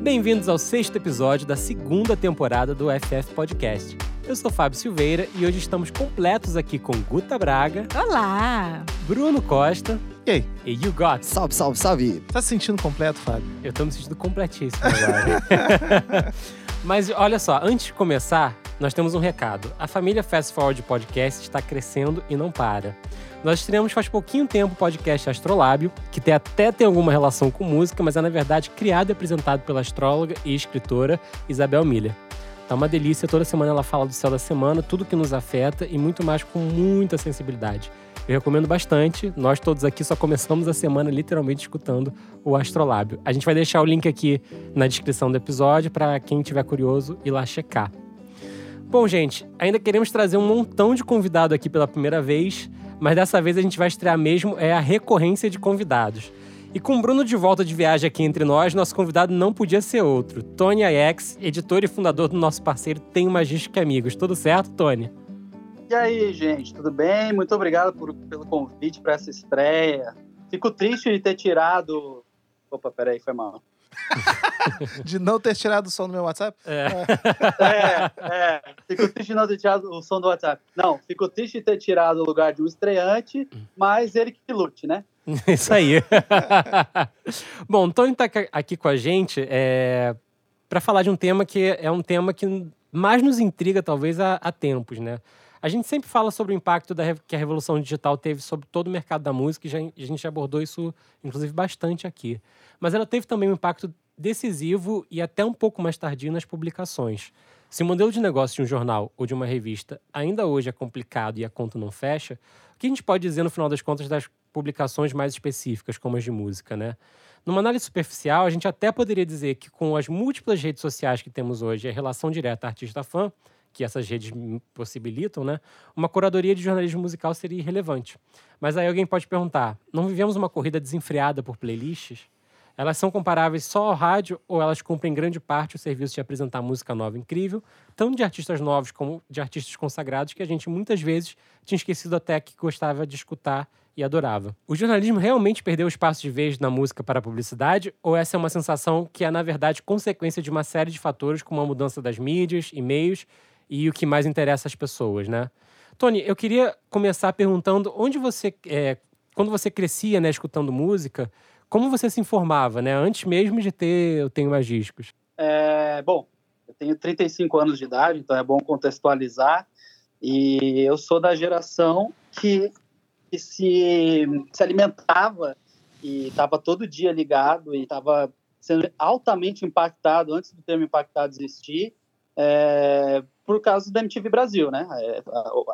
Bem-vindos ao sexto episódio da segunda temporada do FF Podcast. Eu sou Fábio Silveira e hoje estamos completos aqui com Guta Braga. Olá! Bruno Costa. E aí? E You Got. Salve, salve, salve. Tá se sentindo completo, Fábio? Eu tô me sentindo completíssimo agora. Mas olha só, antes de começar, nós temos um recado. A família Fast Forward Podcast está crescendo e não para. Nós estreamos faz pouquinho tempo o podcast Astrolábio, que tem, até tem alguma relação com música, mas é na verdade criado e apresentado pela astróloga e escritora Isabel Miller. Tá uma delícia, toda semana ela fala do céu da semana, tudo que nos afeta e muito mais com muita sensibilidade. Eu recomendo bastante. Nós todos aqui só começamos a semana literalmente escutando o Astrolábio. A gente vai deixar o link aqui na descrição do episódio para quem tiver curioso ir lá checar. Bom, gente, ainda queremos trazer um montão de convidado aqui pela primeira vez mas dessa vez a gente vai estrear mesmo é a recorrência de convidados. E com o Bruno de volta de viagem aqui entre nós, nosso convidado não podia ser outro. Tony Ayex, editor e fundador do nosso parceiro Tem Magística Amigos. Tudo certo, Tony? E aí, gente, tudo bem? Muito obrigado por, pelo convite para essa estreia. Fico triste de ter tirado. Opa, peraí, foi mal. de não ter tirado o som do meu WhatsApp? É. é, é. Fico triste de não ter tirado o som do WhatsApp. Não, fico triste de ter tirado o lugar de um estreante, mas ele que lute, né? Isso aí. Bom, o Tony está aqui com a gente é, para falar de um tema que é um tema que mais nos intriga, talvez, há, há tempos, né? A gente sempre fala sobre o impacto da, que a revolução digital teve sobre todo o mercado da música e já, a gente abordou isso, inclusive, bastante aqui. Mas ela teve também um impacto decisivo e até um pouco mais tardio nas publicações. Se o modelo de negócio de um jornal ou de uma revista ainda hoje é complicado e a conta não fecha, o que a gente pode dizer no final das contas das publicações mais específicas, como as de música, né? Numa análise superficial, a gente até poderia dizer que com as múltiplas redes sociais que temos hoje, a relação direta artista-fã, que essas redes possibilitam, né? Uma curadoria de jornalismo musical seria irrelevante. Mas aí alguém pode perguntar: não vivemos uma corrida desenfreada por playlists? Elas são comparáveis só ao rádio ou elas cumprem grande parte o serviço de apresentar música nova incrível, tanto de artistas novos como de artistas consagrados que a gente muitas vezes tinha esquecido até que gostava de escutar e adorava. O jornalismo realmente perdeu o espaço de vez na música para a publicidade ou essa é uma sensação que é na verdade consequência de uma série de fatores como a mudança das mídias, e-mails e o que mais interessa às pessoas, né? Tony, eu queria começar perguntando onde você, é, quando você crescia, né, escutando música, como você se informava, né, antes mesmo de ter Eu Tenho Mais Discos? É, bom, eu tenho 35 anos de idade, então é bom contextualizar, e eu sou da geração que, que se, se alimentava e estava todo dia ligado e estava sendo altamente impactado antes do termo impactado existir é, por causa da MTV Brasil, né? É,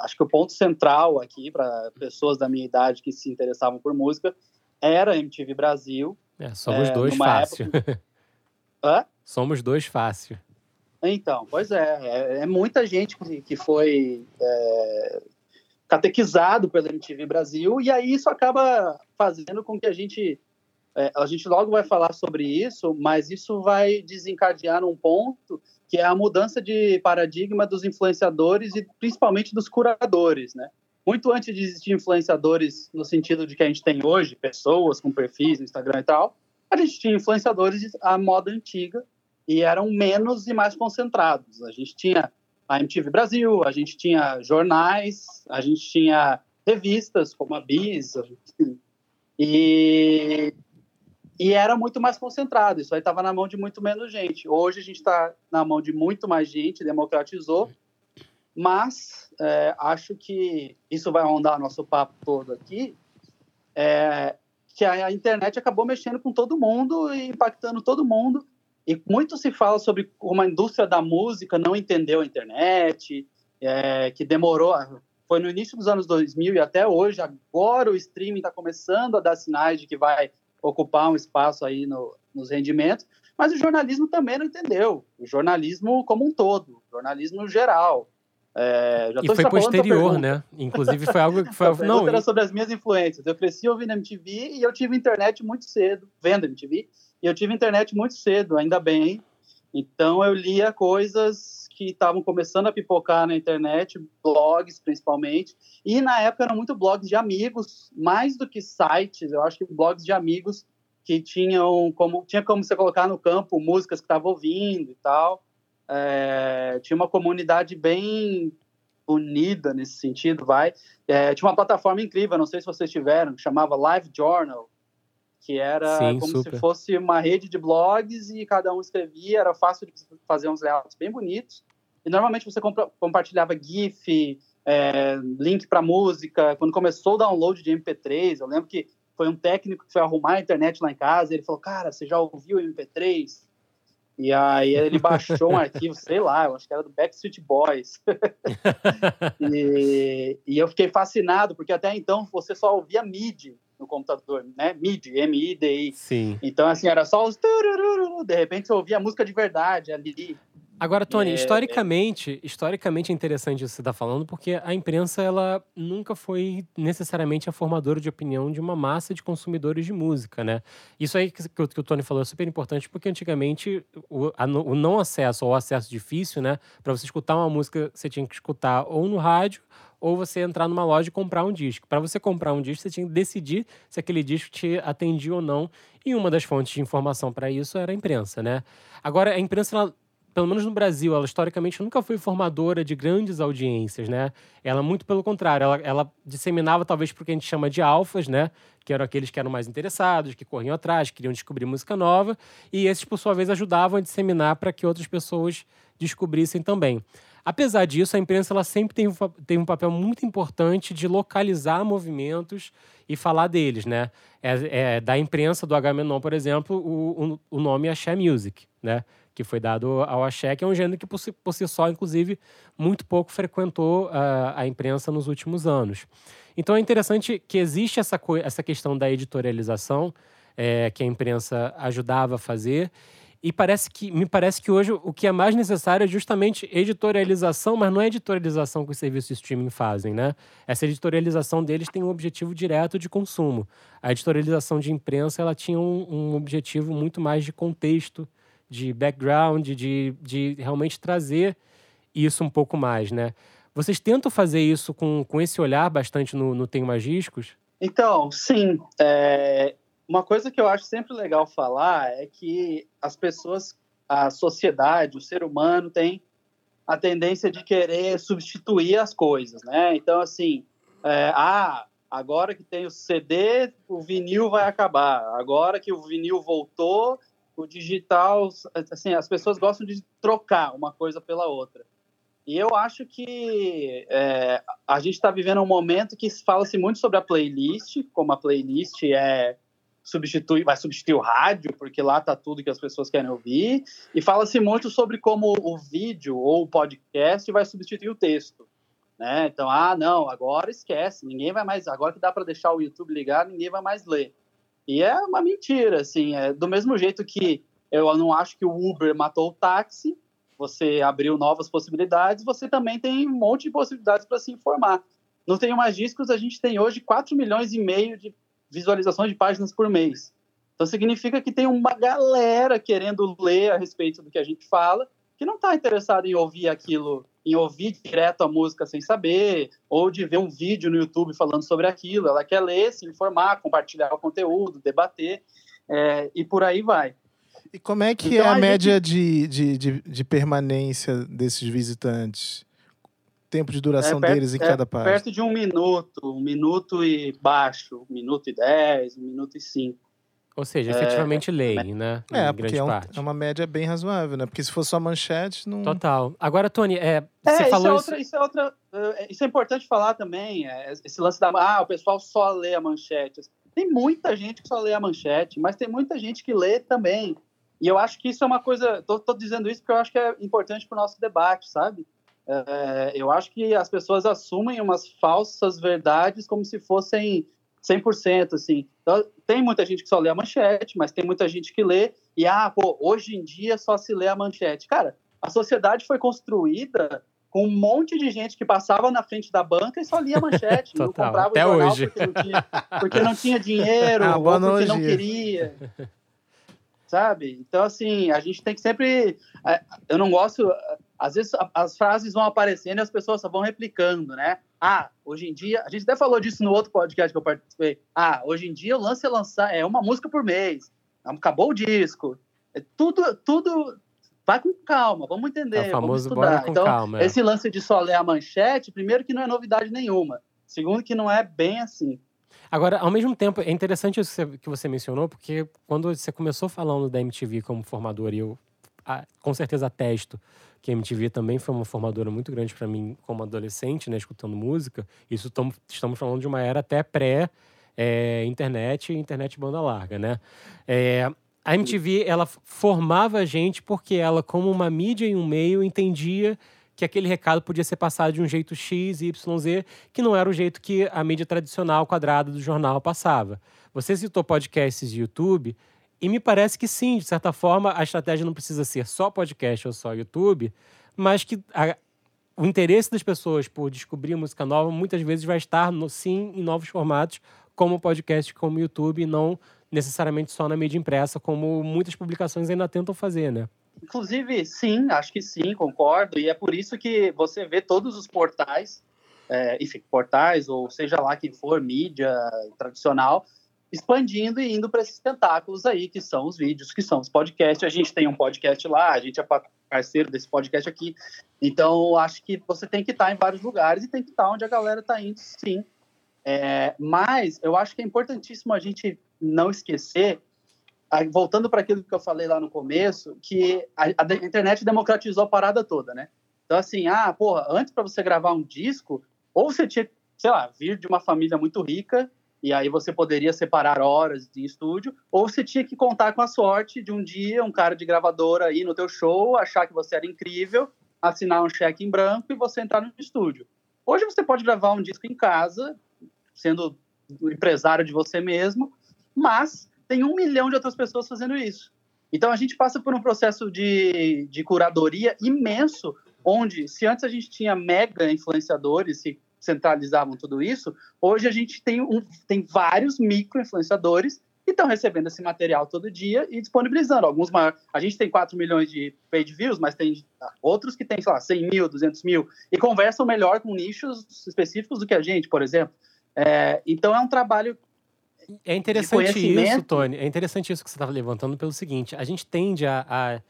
acho que o ponto central aqui para pessoas da minha idade que se interessavam por música era a MTV Brasil. É, somos é, dois fácil. Época... Hã? Somos dois fácil. Então, pois é, é, é muita gente que foi é, catequizado pela MTV Brasil e aí isso acaba fazendo com que a gente é, a gente logo vai falar sobre isso, mas isso vai desencadear um ponto que é a mudança de paradigma dos influenciadores e principalmente dos curadores, né? Muito antes de existir influenciadores no sentido de que a gente tem hoje, pessoas com perfis no Instagram e tal, a gente tinha influenciadores à moda antiga e eram menos e mais concentrados. A gente tinha a MTV Brasil, a gente tinha jornais, a gente tinha revistas como a Bis, e e era muito mais concentrado. Isso aí estava na mão de muito menos gente. Hoje a gente está na mão de muito mais gente, democratizou. Mas é, acho que isso vai rondar nosso papo todo aqui. É, que a, internet acabou mexendo com todo mundo e impactando todo mundo. E muito se fala sobre como a indústria da música não entendeu a internet, é, que demorou. Foi no início dos anos 2000 e até hoje. Agora o streaming está começando a dar sinais de que vai ocupar um espaço aí no, nos rendimentos, mas o jornalismo também não entendeu. O jornalismo como um todo, o jornalismo geral. É, e foi posterior, né? Inclusive foi algo que foi. não, era sobre as minhas influências. Eu cresci ouvindo MTV e eu tive internet muito cedo, vendo MTV, e eu tive internet muito cedo, ainda bem. Então eu lia coisas que estavam começando a pipocar na internet, blogs principalmente, e na época eram muito blogs de amigos, mais do que sites, eu acho que blogs de amigos que tinham como tinha como você colocar no campo músicas que estava ouvindo e tal. É, tinha uma comunidade bem unida nesse sentido, vai. É, tinha uma plataforma incrível, não sei se vocês tiveram, que chamava Live Journal, que era Sim, como super. se fosse uma rede de blogs e cada um escrevia, era fácil de fazer uns layouts bem bonitos. E normalmente você compartilhava GIF, é, link para música. Quando começou o download de MP3, eu lembro que foi um técnico que foi arrumar a internet lá em casa. ele falou: Cara, você já ouviu o MP3? E aí ele baixou um arquivo, sei lá, eu acho que era do Backstreet Boys. e, e, eu fiquei fascinado, porque até então você só ouvia MIDI no computador, né? MIDI, M-I-D-I. Sim. Então, assim, era só os... De repente você ouvia música de verdade ali. Agora, Tony, é, historicamente, é... historicamente é interessante isso que você está falando, porque a imprensa ela nunca foi necessariamente a formadora de opinião de uma massa de consumidores de música, né? Isso aí que, que, o, Tony falou é super importante, porque antigamente o, a, o não acesso ou o acesso difícil, né? Para você escutar uma música, você tinha que escutar ou no rádio ou você entrar numa loja e comprar um disco. Para você comprar um disco, você tinha que decidir se aquele disco te atendia ou não. E uma das fontes de informação para isso era a imprensa, né? Agora, a imprensa pelo menos no Brasil, ela historicamente nunca foi formadora de grandes audiências, né? Ela, muito pelo contrário, ela, ela disseminava talvez porque a gente chama de alfas, né? Que eram aqueles que eram mais interessados, que corriam atrás, queriam descobrir música nova, e esses, por sua vez, ajudavam a disseminar para que outras pessoas descobrissem também. Apesar disso, a imprensa ela sempre tem um, um papel muito importante de localizar movimentos e falar deles, né? É, é da imprensa do Agamenon, por exemplo, o, o, o nome é Axé Music, né? Que foi dado ao axé, que é um gênero que por si, por si só, inclusive, muito pouco frequentou uh, a imprensa nos últimos anos. Então é interessante que existe essa, essa questão da editorialização é, que a imprensa ajudava a fazer. E parece que, me parece que hoje o que é mais necessário é justamente editorialização, mas não é editorialização que os serviços de streaming fazem, né? Essa editorialização deles tem um objetivo direto de consumo. A editorialização de imprensa ela tinha um, um objetivo muito mais de contexto, de background, de, de realmente trazer isso um pouco mais, né? Vocês tentam fazer isso com, com esse olhar bastante no, no Tenho Mais? Então, sim. É, uma coisa que eu acho sempre legal falar é que as pessoas, a sociedade, o ser humano tem a tendência de querer substituir as coisas, né? Então, assim, é, ah, agora que tem o CD, o vinil vai acabar. Agora que o vinil voltou, o digital, assim, as pessoas gostam de trocar uma coisa pela outra. E eu acho que é, a gente está vivendo um momento que fala-se muito sobre a playlist, como a playlist é substitui, vai substituir o rádio, porque lá está tudo que as pessoas querem ouvir, e fala-se muito sobre como o vídeo ou o podcast vai substituir o texto. Né? Então, ah, não, agora esquece, ninguém vai mais, agora que dá para deixar o YouTube ligado, ninguém vai mais ler. E é uma mentira, assim, é do mesmo jeito que eu não acho que o Uber matou o táxi, você abriu novas possibilidades, você também tem um monte de possibilidades para se informar. No Tenho Mais Discos, a gente tem hoje 4 milhões e meio de visualizações de páginas por mês. Então significa que tem uma galera querendo ler a respeito do que a gente fala, que não está interessado em ouvir aquilo em ouvir direto a música sem saber, ou de ver um vídeo no YouTube falando sobre aquilo. Ela quer ler, se informar, compartilhar o conteúdo, debater, é, e por aí vai. E como é que então, é a, a média gente... de, de, de, de, permanência desses visitantes? Tempo de duração é perto, deles em é cada página? Perto de um minuto, um minuto e baixo, um minuto e dez, um minuto e cinco. Ou seja, efetivamente é, leem, né? É, porque é, um, é, uma média bem razoável, né? Porque se fosse só manchete, não. Total. Agora, Tony, é, é você falou. Isso é, outra, isso... é outra. Uh, isso é importante falar também. É, esse lance da. Ah, o pessoal só lê a manchete. Tem muita gente que só lê a manchete, mas tem muita gente que lê também. E eu acho que isso é uma coisa. Tô, tô dizendo isso porque eu acho que é importante para o nosso debate, sabe? É, eu acho que as pessoas assumem umas falsas verdades como se fossem 100%, assim. Então, tem muita gente que só lê a manchete, mas tem muita gente que lê e, ah, pô, hoje em dia só se lê a manchete. Cara, a sociedade foi construída com um monte de gente que passava na frente da banca e só lia a manchete, não comprava Até o jornal hoje. Porque, não tinha, porque não tinha dinheiro, ah, ou porque não queria. Sabe? Então, assim, a gente tem que sempre. É, eu não gosto. Às vezes as frases vão aparecendo e as pessoas só vão replicando, né? Ah, hoje em dia, a gente até falou disso no outro podcast que eu participei. Ah, hoje em dia o lance é lançar é uma música por mês. acabou o disco. É tudo, tudo vai com calma, vamos entender, é famoso vamos estudar. então, calma, é. esse lance de só ler a manchete, primeiro que não é novidade nenhuma, segundo que não é bem assim. Agora, ao mesmo tempo, é interessante isso que você mencionou, porque quando você começou falando da MTV como formador, e eu com certeza atesto que a MTV também foi uma formadora muito grande para mim como adolescente, né, escutando música. Isso tamo, estamos falando de uma era até pré é, internet e internet banda larga, né? É, a MTV ela formava a gente porque ela, como uma mídia e um meio, entendia que aquele recado podia ser passado de um jeito X, Y, Z, que não era o jeito que a mídia tradicional quadrada do jornal passava. Você citou podcasts de YouTube, e me parece que sim, de certa forma, a estratégia não precisa ser só podcast ou só YouTube, mas que a, o interesse das pessoas por descobrir música nova muitas vezes vai estar, no, sim, em novos formatos, como podcast, como YouTube, e não necessariamente só na mídia impressa, como muitas publicações ainda tentam fazer, né? Inclusive, sim, acho que sim, concordo. E é por isso que você vê todos os portais, é, enfim, portais, ou seja lá quem for, mídia tradicional, expandindo e indo para esses tentáculos aí, que são os vídeos, que são os podcasts. A gente tem um podcast lá, a gente é parceiro desse podcast aqui. Então, acho que você tem que estar em vários lugares e tem que estar onde a galera está indo, sim. É, mas eu acho que é importantíssimo a gente não esquecer voltando para aquilo que eu falei lá no começo, que a, a, internet democratizou a parada toda, né? Então, assim, ah, porra, antes para você gravar um disco, ou você tinha, sei lá, vir de uma família muito rica, e aí você poderia separar horas de estúdio, ou você tinha que contar com a sorte de um dia um cara de gravadora ir no teu show, achar que você era incrível, assinar um cheque em branco e você entrar no estúdio. Hoje você pode gravar um disco em casa, sendo empresário de você mesmo, mas tem um milhão de outras pessoas fazendo isso. Então a gente passa por um processo de, de curadoria imenso, onde se antes a gente tinha mega influenciadores que centralizavam tudo isso, hoje a gente tem, um, tem vários micro influenciadores que estão recebendo esse material todo dia e disponibilizando. Alguns maiores, a gente tem 4 milhões de page views, mas tem outros que têm, sei lá, 100 mil, 200 mil, e conversam melhor com nichos específicos do que a gente, por exemplo. É, então é um trabalho é interessante isso, Tony. É interessante isso que você estava levantando pelo seguinte: a gente tende a, a,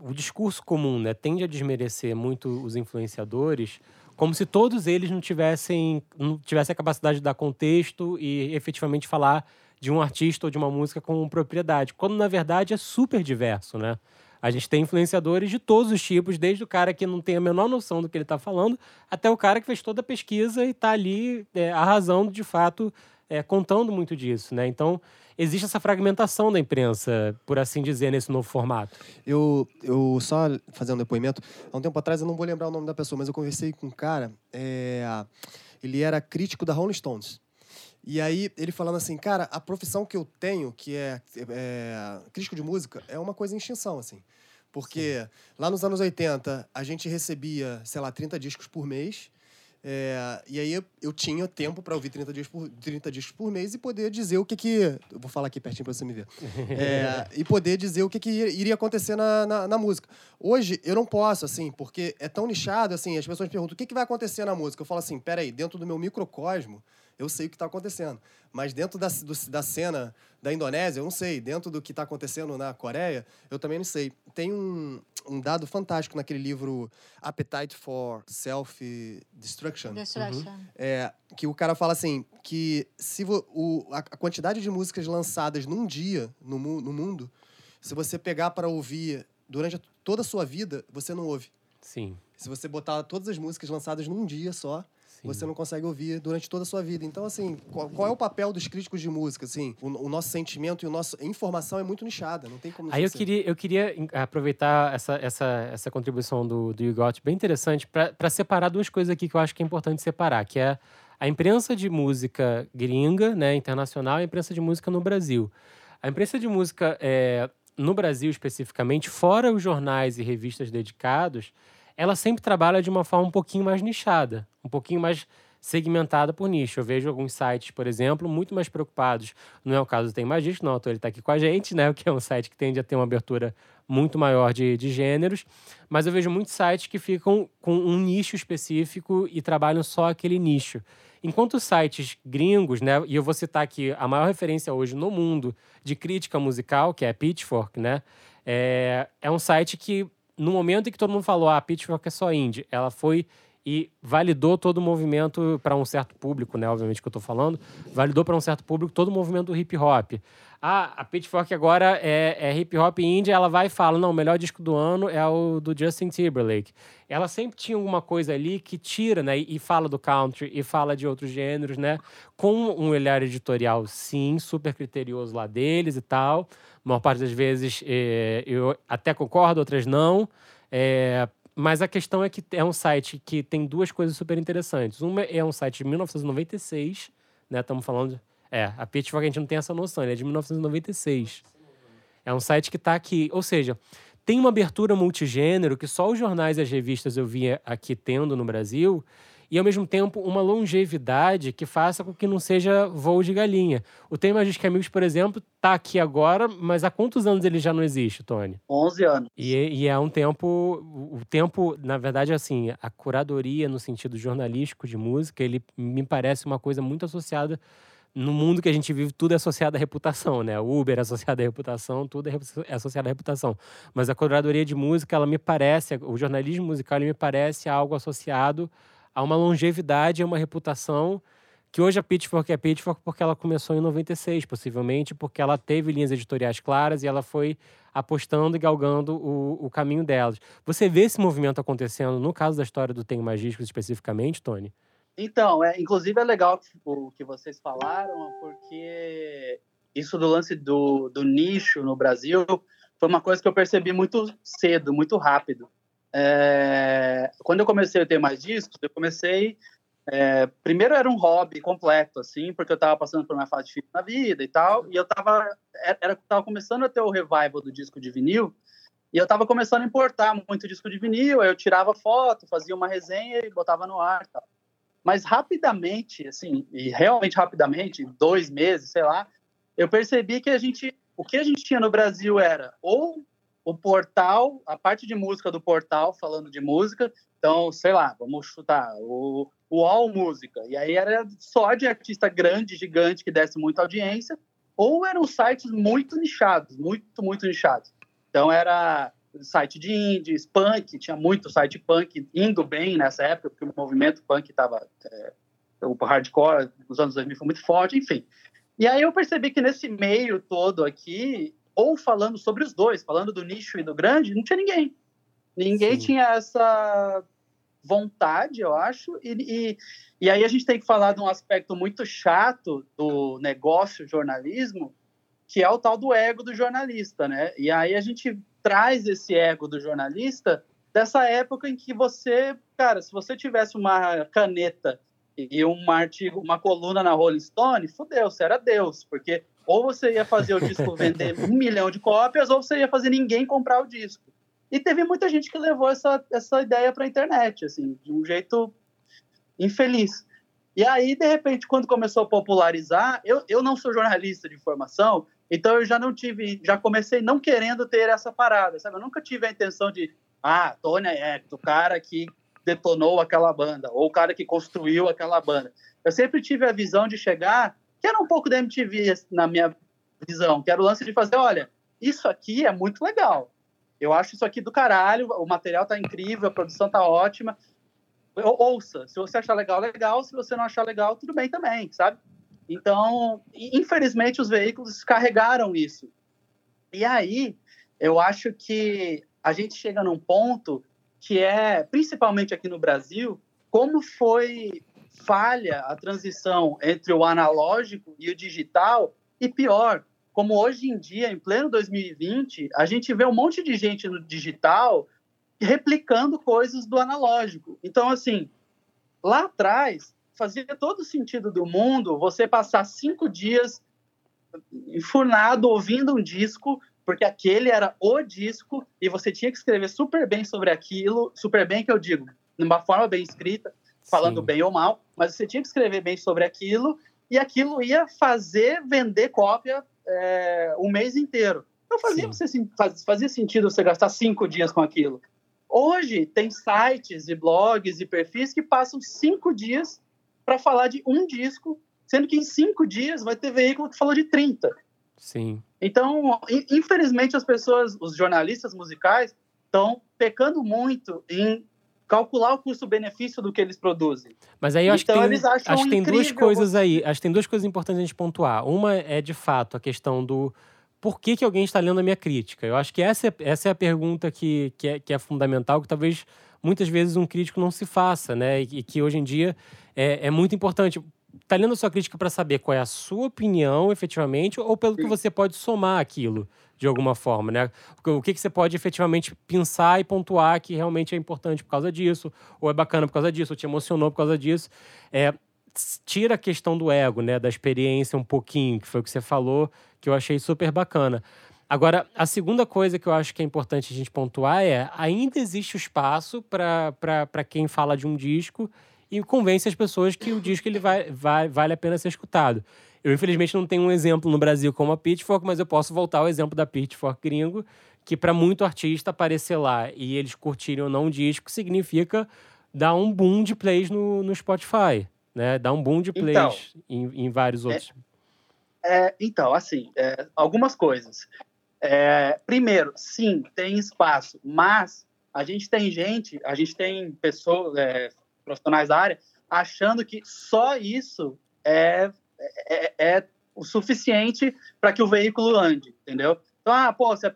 o discurso comum, né, tende a desmerecer muito os influenciadores, como se todos eles não tivessem, não tivessem a capacidade de dar contexto e efetivamente falar de um artista ou de uma música com propriedade, quando na verdade é super diverso, né? A gente tem influenciadores de todos os tipos, desde o cara que não tem a menor noção do que ele está falando, até o cara que fez toda a pesquisa e está ali é, arrasando de fato é, contando muito disso, né? Então, existe essa fragmentação da imprensa, por assim dizer, nesse novo formato. Eu, eu só fazendo um depoimento, há um tempo atrás, eu não vou lembrar o nome da pessoa, mas eu conversei com um cara, é, ele era crítico da Rolling Stones. E aí, ele falando assim, cara, a profissão que eu tenho, que é, é crítico de música, é uma coisa em extinção, assim. Porque Sim. lá nos anos 80, a gente recebia, sei lá, 30 discos por mês. É, e aí eu, tinha tempo para ouvir 30, dias por, 30 discos por mês e poder dizer o que que... Eu vou falar aqui pertinho para você me ver. É, e poder dizer o que que iria acontecer na, na, na, música. Hoje, eu não posso, assim, porque é tão nichado, assim, as pessoas perguntam o que, que vai acontecer na música. Eu falo assim, peraí, dentro do meu microcosmo, eu sei o que está acontecendo. Mas dentro da, do, da cena da Indonésia, eu não sei. Dentro do que está acontecendo na Coreia, eu também não sei. Tem um, um dado fantástico naquele livro Appetite for Self-Destruction. Destruction. Uhum. É, que o cara fala assim, que se o, a, a quantidade de músicas lançadas num dia no, no mundo, se você pegar para ouvir durante toda a sua vida, você não ouve. Sim. Se você botar todas as músicas lançadas num dia só, Sim. você não consegue ouvir durante toda a sua vida. Então, assim, qual, qual é o papel dos críticos de música? Assim, o, o, nosso sentimento e o nosso, a informação é muito nichada, não tem como... Aí eu queria, eu queria aproveitar essa, essa, essa contribuição do, do Yugot, bem interessante, para separar duas coisas aqui que eu acho que é importante separar, que é a imprensa de música gringa, né, internacional, e a imprensa de música no Brasil. A imprensa de música é, no Brasil especificamente, fora os jornais e revistas dedicados, ela sempre trabalha de uma forma um pouquinho mais nichada, um pouquinho mais segmentada por nicho. Eu vejo alguns sites, por exemplo, muito mais preocupados. Não é o caso do Tem Magista, não, ele está aqui com a gente, né? Que é um site que tende a ter uma abertura muito maior de, de gêneros. Mas eu vejo muitos sites que ficam com um nicho específico e trabalham só aquele nicho. Enquanto sites gringos, né? E eu vou citar aqui a maior referência hoje no mundo de crítica musical, que é a Pitchfork, né? É, é um site que, no momento em que todo mundo falou, ah, Pitchfork é só indie, ela foi e validou todo o movimento para um certo público, né? Obviamente que eu estou falando, validou para um certo público todo o movimento do hip hop. Ah, a Pitchfork agora é, é hip hop indie, ela vai e fala: não, o melhor disco do ano é o do Justin Timberlake. Ela sempre tinha alguma coisa ali que tira, né? E fala do country e fala de outros gêneros, né? Com um olhar editorial, sim, super criterioso lá deles e tal. A maior parte das vezes é, eu até concordo, outras não. É, mas a questão é que é um site que tem duas coisas super interessantes. Uma é um site de 1996, né? Estamos falando. É, a Pitchfork a gente não tem essa noção, ele é de 1996. É um site que está aqui. Ou seja, tem uma abertura multigênero que só os jornais e as revistas eu via aqui tendo no Brasil e, ao mesmo tempo, uma longevidade que faça com que não seja voo de galinha. O Tem Magis Amigos, por exemplo, está aqui agora, mas há quantos anos ele já não existe, Tony? 11 anos. E, e é um tempo... O tempo, na verdade, assim, a curadoria no sentido jornalístico de música, ele me parece uma coisa muito associada no mundo que a gente vive, tudo é associado à reputação, né? O Uber é associado à reputação, tudo é, é associado à reputação. Mas a curadoria de música, ela me parece, o jornalismo musical, ele me parece algo associado a uma longevidade, a uma reputação que hoje a Pitchfork é Pitchfork porque ela começou em 96, possivelmente, porque ela teve linhas editoriais claras e ela foi apostando e galgando o, o caminho delas. Você vê esse movimento acontecendo no caso da história do Tenho Magísticos especificamente, Tony? Então, é, inclusive é legal o que vocês falaram, porque isso do lance do, do nicho no Brasil foi uma coisa que eu percebi muito cedo, muito rápido. É, quando eu comecei a ter mais discos, eu comecei. É, primeiro era um hobby completo, assim, porque eu estava passando por uma fase difícil na vida e tal, e eu estava era, tava começando a ter o revival do disco de vinil, e eu estava começando a importar muito disco de vinil, eu tirava foto, fazia uma resenha e botava no ar tal. Mas rapidamente, assim, e realmente rapidamente, dois meses, sei lá, eu percebi que a gente, o que a gente tinha no Brasil era ou o portal, a parte de música do portal, falando de música. Então, sei lá, vamos chutar o, o All Música. E aí era só de artista grande, gigante, que desse muita audiência, ou eram sites muito nichados, muito, muito nichados. Então, era site de indies, punk, tinha muito site punk indo bem nessa época, porque o movimento punk estava. É, o hardcore nos anos 2000 foi muito forte, enfim. E aí eu percebi que nesse meio todo aqui, ou falando sobre os dois, falando do nicho e do grande, não tinha ninguém. Ninguém Sim. tinha essa vontade, eu acho, e, e, e, aí a gente tem que falar de um aspecto muito chato do negócio jornalismo, que é o tal do ego do jornalista, né? E aí a gente traz esse ego do jornalista dessa época em que você, cara, se você tivesse uma caneta e um artigo, uma coluna na Rolling Stone, fudeu, você era Deus, porque ou você ia fazer o disco vender um milhão de cópias, ou você ia fazer ninguém comprar o disco. E teve muita gente que levou essa, essa ideia para a internet, assim, de um jeito infeliz. E aí, de repente, quando começou a popularizar, eu, eu não sou jornalista de informação, então eu já não tive, já comecei não querendo ter essa parada, sabe? Eu nunca tive a intenção de, ah, Tony é o cara que detonou aquela banda, ou o cara que construiu aquela banda. Eu sempre tive a visão de chegar que era um pouco da MTV na minha visão, que era o lance de fazer, olha, isso aqui é muito legal. Eu acho isso aqui do caralho, o material tá incrível, a produção tá ótima. Ouça, se você achar legal, legal, se você não achar legal, tudo bem também, sabe? Então, infelizmente, os veículos carregaram isso. E aí, eu acho que a gente chega num ponto que é, principalmente aqui no Brasil, como foi falha a transição entre o analógico e o digital, e pior, como hoje em dia, em pleno 2020, a gente vê um monte de gente no digital replicando coisas do analógico. Então, assim, lá atrás, fazia todo sentido do mundo você passar cinco dias enfurnado ouvindo um disco, porque aquele era o disco e você tinha que escrever super bem sobre aquilo, super bem que eu digo, numa forma bem escrita, falando Sim. bem ou mal, mas você tinha que escrever bem sobre aquilo e aquilo ia fazer vender cópia é, um mês inteiro. Então fazia, você, fazia sentido você gastar cinco dias com aquilo. Hoje tem sites e blogs e perfis que passam cinco dias para falar de um disco, sendo que em cinco dias vai ter veículo que falou de 30. Sim. Então, infelizmente, as pessoas, os jornalistas musicais, estão pecando muito em calcular o custo-benefício do que eles produzem. Mas aí eu acho então, que tem, acho que tem duas coisas aí. Acho que tem duas coisas importantes a gente pontuar. Uma é, de fato, a questão do por que, que alguém está lendo a minha crítica. Eu acho que essa é, essa é a pergunta que, que, é, que é fundamental, que talvez muitas vezes um crítico não se faça, né? E, e que hoje em dia é, é muito importante tá lendo a sua crítica para saber qual é a sua opinião, efetivamente, ou pelo que você pode somar aquilo de alguma forma, né? O que, que você pode efetivamente pensar e pontuar que realmente é importante por causa disso, ou é bacana por causa disso, ou te emocionou por causa disso. É, tira a questão do ego, né? Da experiência um pouquinho, que foi o que você falou, que eu achei super bacana. Agora, a segunda coisa que eu acho que é importante a gente pontuar é ainda existe o espaço para quem fala de um disco e convence as pessoas que o disco ele vai, vai, vale a pena ser escutado. Eu, infelizmente, não tenho um exemplo no Brasil como a Pitchfork, mas eu posso voltar ao exemplo da Pitchfork gringo, que para muito artista aparecer lá e eles curtirem ou não o disco significa dar um boom de plays no, no Spotify, né? Dar um boom de plays então, em, em, vários outros. É, é, então, assim, é, algumas coisas. É, primeiro, sim, tem espaço, mas a gente tem gente, a gente tem pessoas, é, profissionais da área, achando que só isso é, é, é o suficiente para que o veículo ande, entendeu? Então, ah, pô, você,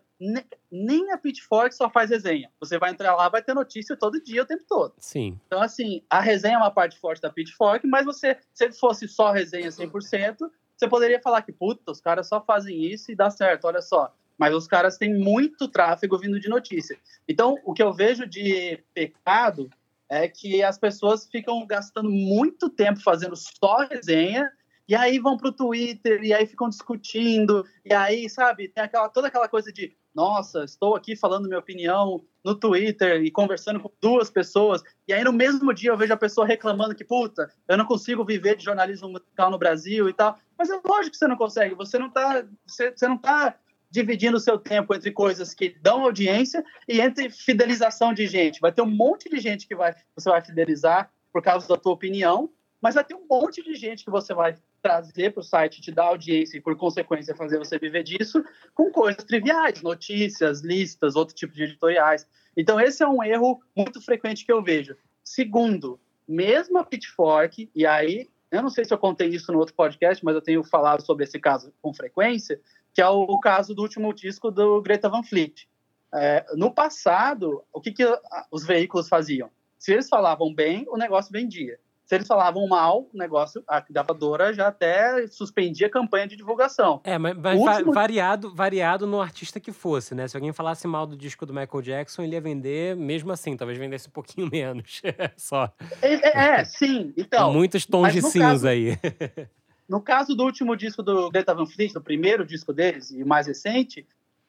nem a Pitchfork só faz resenha. Você vai entrar lá, vai ter notícia todo dia, o tempo todo. Sim. Então, assim, a resenha é uma parte forte da Pitchfork, mas você, se fosse só resenha 100%, você poderia falar que, puta, os caras só fazem isso e dá certo, olha só. Mas os caras têm muito tráfego vindo de notícia. Então, o que eu vejo de pecado é que as pessoas ficam gastando muito tempo fazendo só resenha e aí vão para o Twitter e aí ficam discutindo e aí sabe tem aquela toda aquela coisa de nossa estou aqui falando minha opinião no Twitter e conversando com duas pessoas e aí no mesmo dia eu vejo a pessoa reclamando que puta eu não consigo viver de jornalismo musical no Brasil e tal mas é lógico que você não consegue você não está você, você não tá dividindo o seu tempo entre coisas que dão audiência e entre fidelização de gente. Vai ter um monte de gente que vai, você vai fidelizar por causa da tua opinião, mas vai ter um monte de gente que você vai trazer para o site, te dar audiência e, por consequência, fazer você viver disso com coisas triviais, notícias, listas, outro tipo de editoriais. Então, esse é um erro muito frequente que eu vejo. Segundo, mesmo a Pitchfork, e aí, eu não sei se eu contei isso no outro podcast, mas eu tenho falado sobre esse caso com frequência, que é o caso do último disco do Greta Van Fleet. É, no passado, o que, que os veículos faziam? Se eles falavam bem, o negócio vendia. Se eles falavam mal, o negócio, a gravadora já até suspendia a campanha de divulgação. É, mas, mas último... variado, variado no artista que fosse, né? Se alguém falasse mal do disco do Michael Jackson, ele ia vender mesmo assim, talvez vendesse um pouquinho menos. Só. É, é, é, sim. Então. Muitos tons de cinza caso... aí. No caso do último disco do Greta Van Fleet, do primeiro disco deles e mais recente,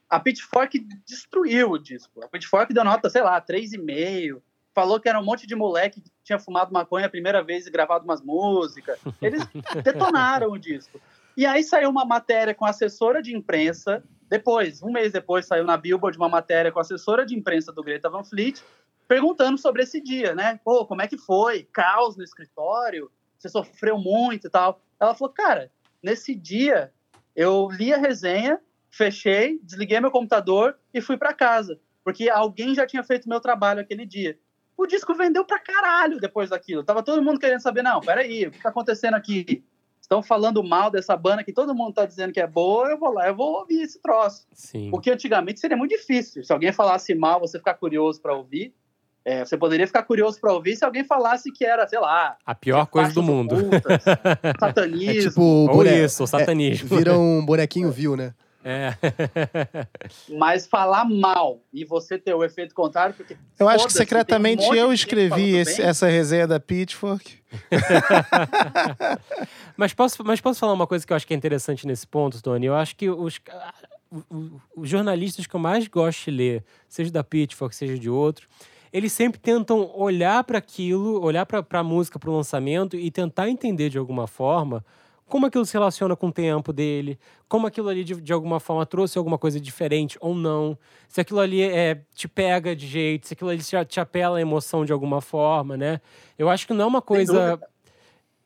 a Pitchfork destruiu o disco. A Pitchfork deu nota, sei lá, 3,5. Falou que era um monte de moleque que tinha fumado maconha a primeira vez e gravado umas músicas. Eles detonaram o disco. E aí saiu uma matéria com a assessora de imprensa. Depois, um mês depois, saiu na Billboard uma matéria com a assessora de imprensa do Greta Van Fleet, perguntando sobre esse dia, né? Pô, como é que foi? Caos no escritório? Você sofreu muito e tal. Ela falou, cara, nesse dia eu li a resenha, fechei, desliguei meu computador e fui para casa, porque alguém já tinha feito meu trabalho aquele dia. O disco vendeu pra caralho depois daquilo. Tava todo mundo querendo saber, não, peraí, o que tá acontecendo aqui? Estão falando mal dessa banda que todo mundo tá dizendo que é boa, eu vou lá, eu vou ouvir esse troço. Sim. Porque antigamente seria muito difícil. Se alguém falasse mal, você ficar curioso para ouvir, é, você poderia ficar curioso para ouvir se alguém falasse que era, sei lá. A pior coisa do mundo. Ocultas, satanismo. É tipo, Ou isso, satanismo. É, vira um bonequinho viu, né? É. Mas falar mal e você ter o efeito contrário, porque. Eu acho que secretamente um eu escrevi esse, essa resenha da Pitchfork. mas, posso, mas posso falar uma coisa que eu acho que é interessante nesse ponto, Tony? Eu acho que os, os jornalistas que eu mais gosto de ler, seja da Pitchfork, seja de outro, eles sempre tentam olhar para aquilo, olhar para a música, para o lançamento e tentar entender de alguma forma como aquilo se relaciona com o tempo dele, como aquilo ali de, de alguma forma trouxe alguma coisa diferente ou não, se aquilo ali é, te pega de jeito, se aquilo ali te, te apela a emoção de alguma forma, né? Eu acho que não é uma coisa.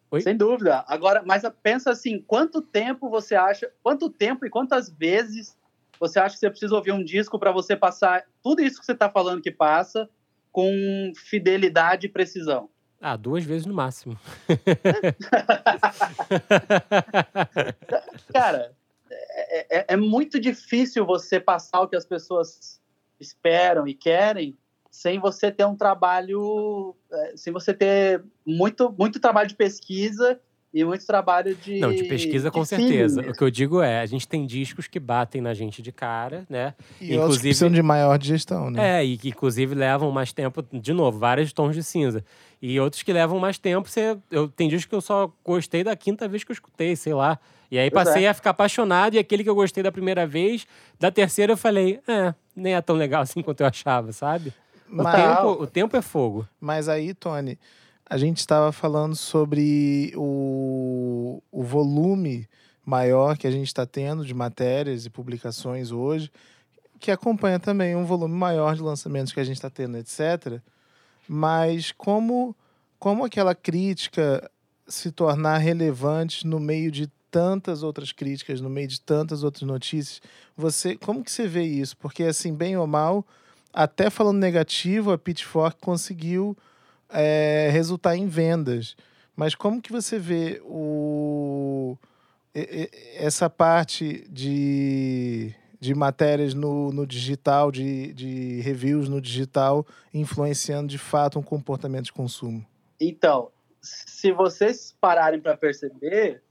Sem, Sem dúvida. Agora, mas pensa assim, quanto tempo você acha, quanto tempo e quantas vezes você acha que você precisa ouvir um disco para você passar tudo isso que você está falando que passa com fidelidade e precisão? Ah, duas vezes no máximo. Cara, é, é, é, muito difícil você passar o que as pessoas esperam e querem sem você ter um trabalho, é, sem você ter muito, muito trabalho de pesquisa e muito trabalho de. Não, de pesquisa com certeza. O que eu digo é, a gente tem discos que batem na gente de cara, né? E inclusive, outros que precisam de maior digestão, né? É, e que inclusive levam mais tempo, de novo, vários tons de cinza. E outros que levam mais tempo, você, eu, tem discos que eu só gostei da quinta vez que eu escutei, sei lá. E aí passei é. a ficar apaixonado, e aquele que eu gostei da primeira vez, da terceira eu falei, é, nem é tão legal assim quanto eu achava, sabe? O, tempo, o tempo é fogo. Mas aí, Tony, a gente estava falando sobre o, o volume maior que a gente está tendo de matérias e publicações hoje, que acompanha também um volume maior de lançamentos que a gente está tendo, etc. Mas como, como aquela crítica se tornar relevante no meio de tantas outras críticas, no meio de tantas outras notícias, você como que você vê isso? Porque assim, bem ou mal, até falando negativo, a Pitchfork conseguiu é, resultar em vendas. Mas como que você vê o, essa parte de, de matérias no, no digital, de, de reviews no digital, influenciando de fato um comportamento de consumo? Então, se vocês pararem para perceber,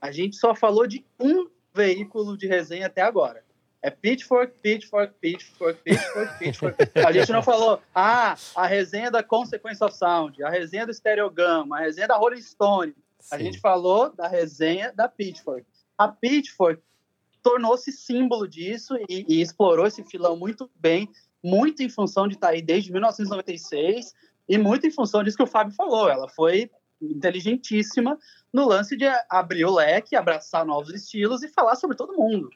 a gente só falou de um veículo de resenha até agora. É Pitchfork, Pitchfork, Pitchfork, Pitchfork, Pitchfork. A gente não falou, ah, a resenha da Consequence of Sound, a resenha do Stereogama, a resenha da Rolling Stone. Sim. A gente falou da resenha da Pitchfork. A Pitchfork tornou-se símbolo disso e, e, explorou esse filão muito bem, muito em função de estar aí desde 1996 e muito em função disso que o Fábio falou. Ela foi inteligentíssima no lance de abrir o leque, abraçar novos estilos e falar sobre todo mundo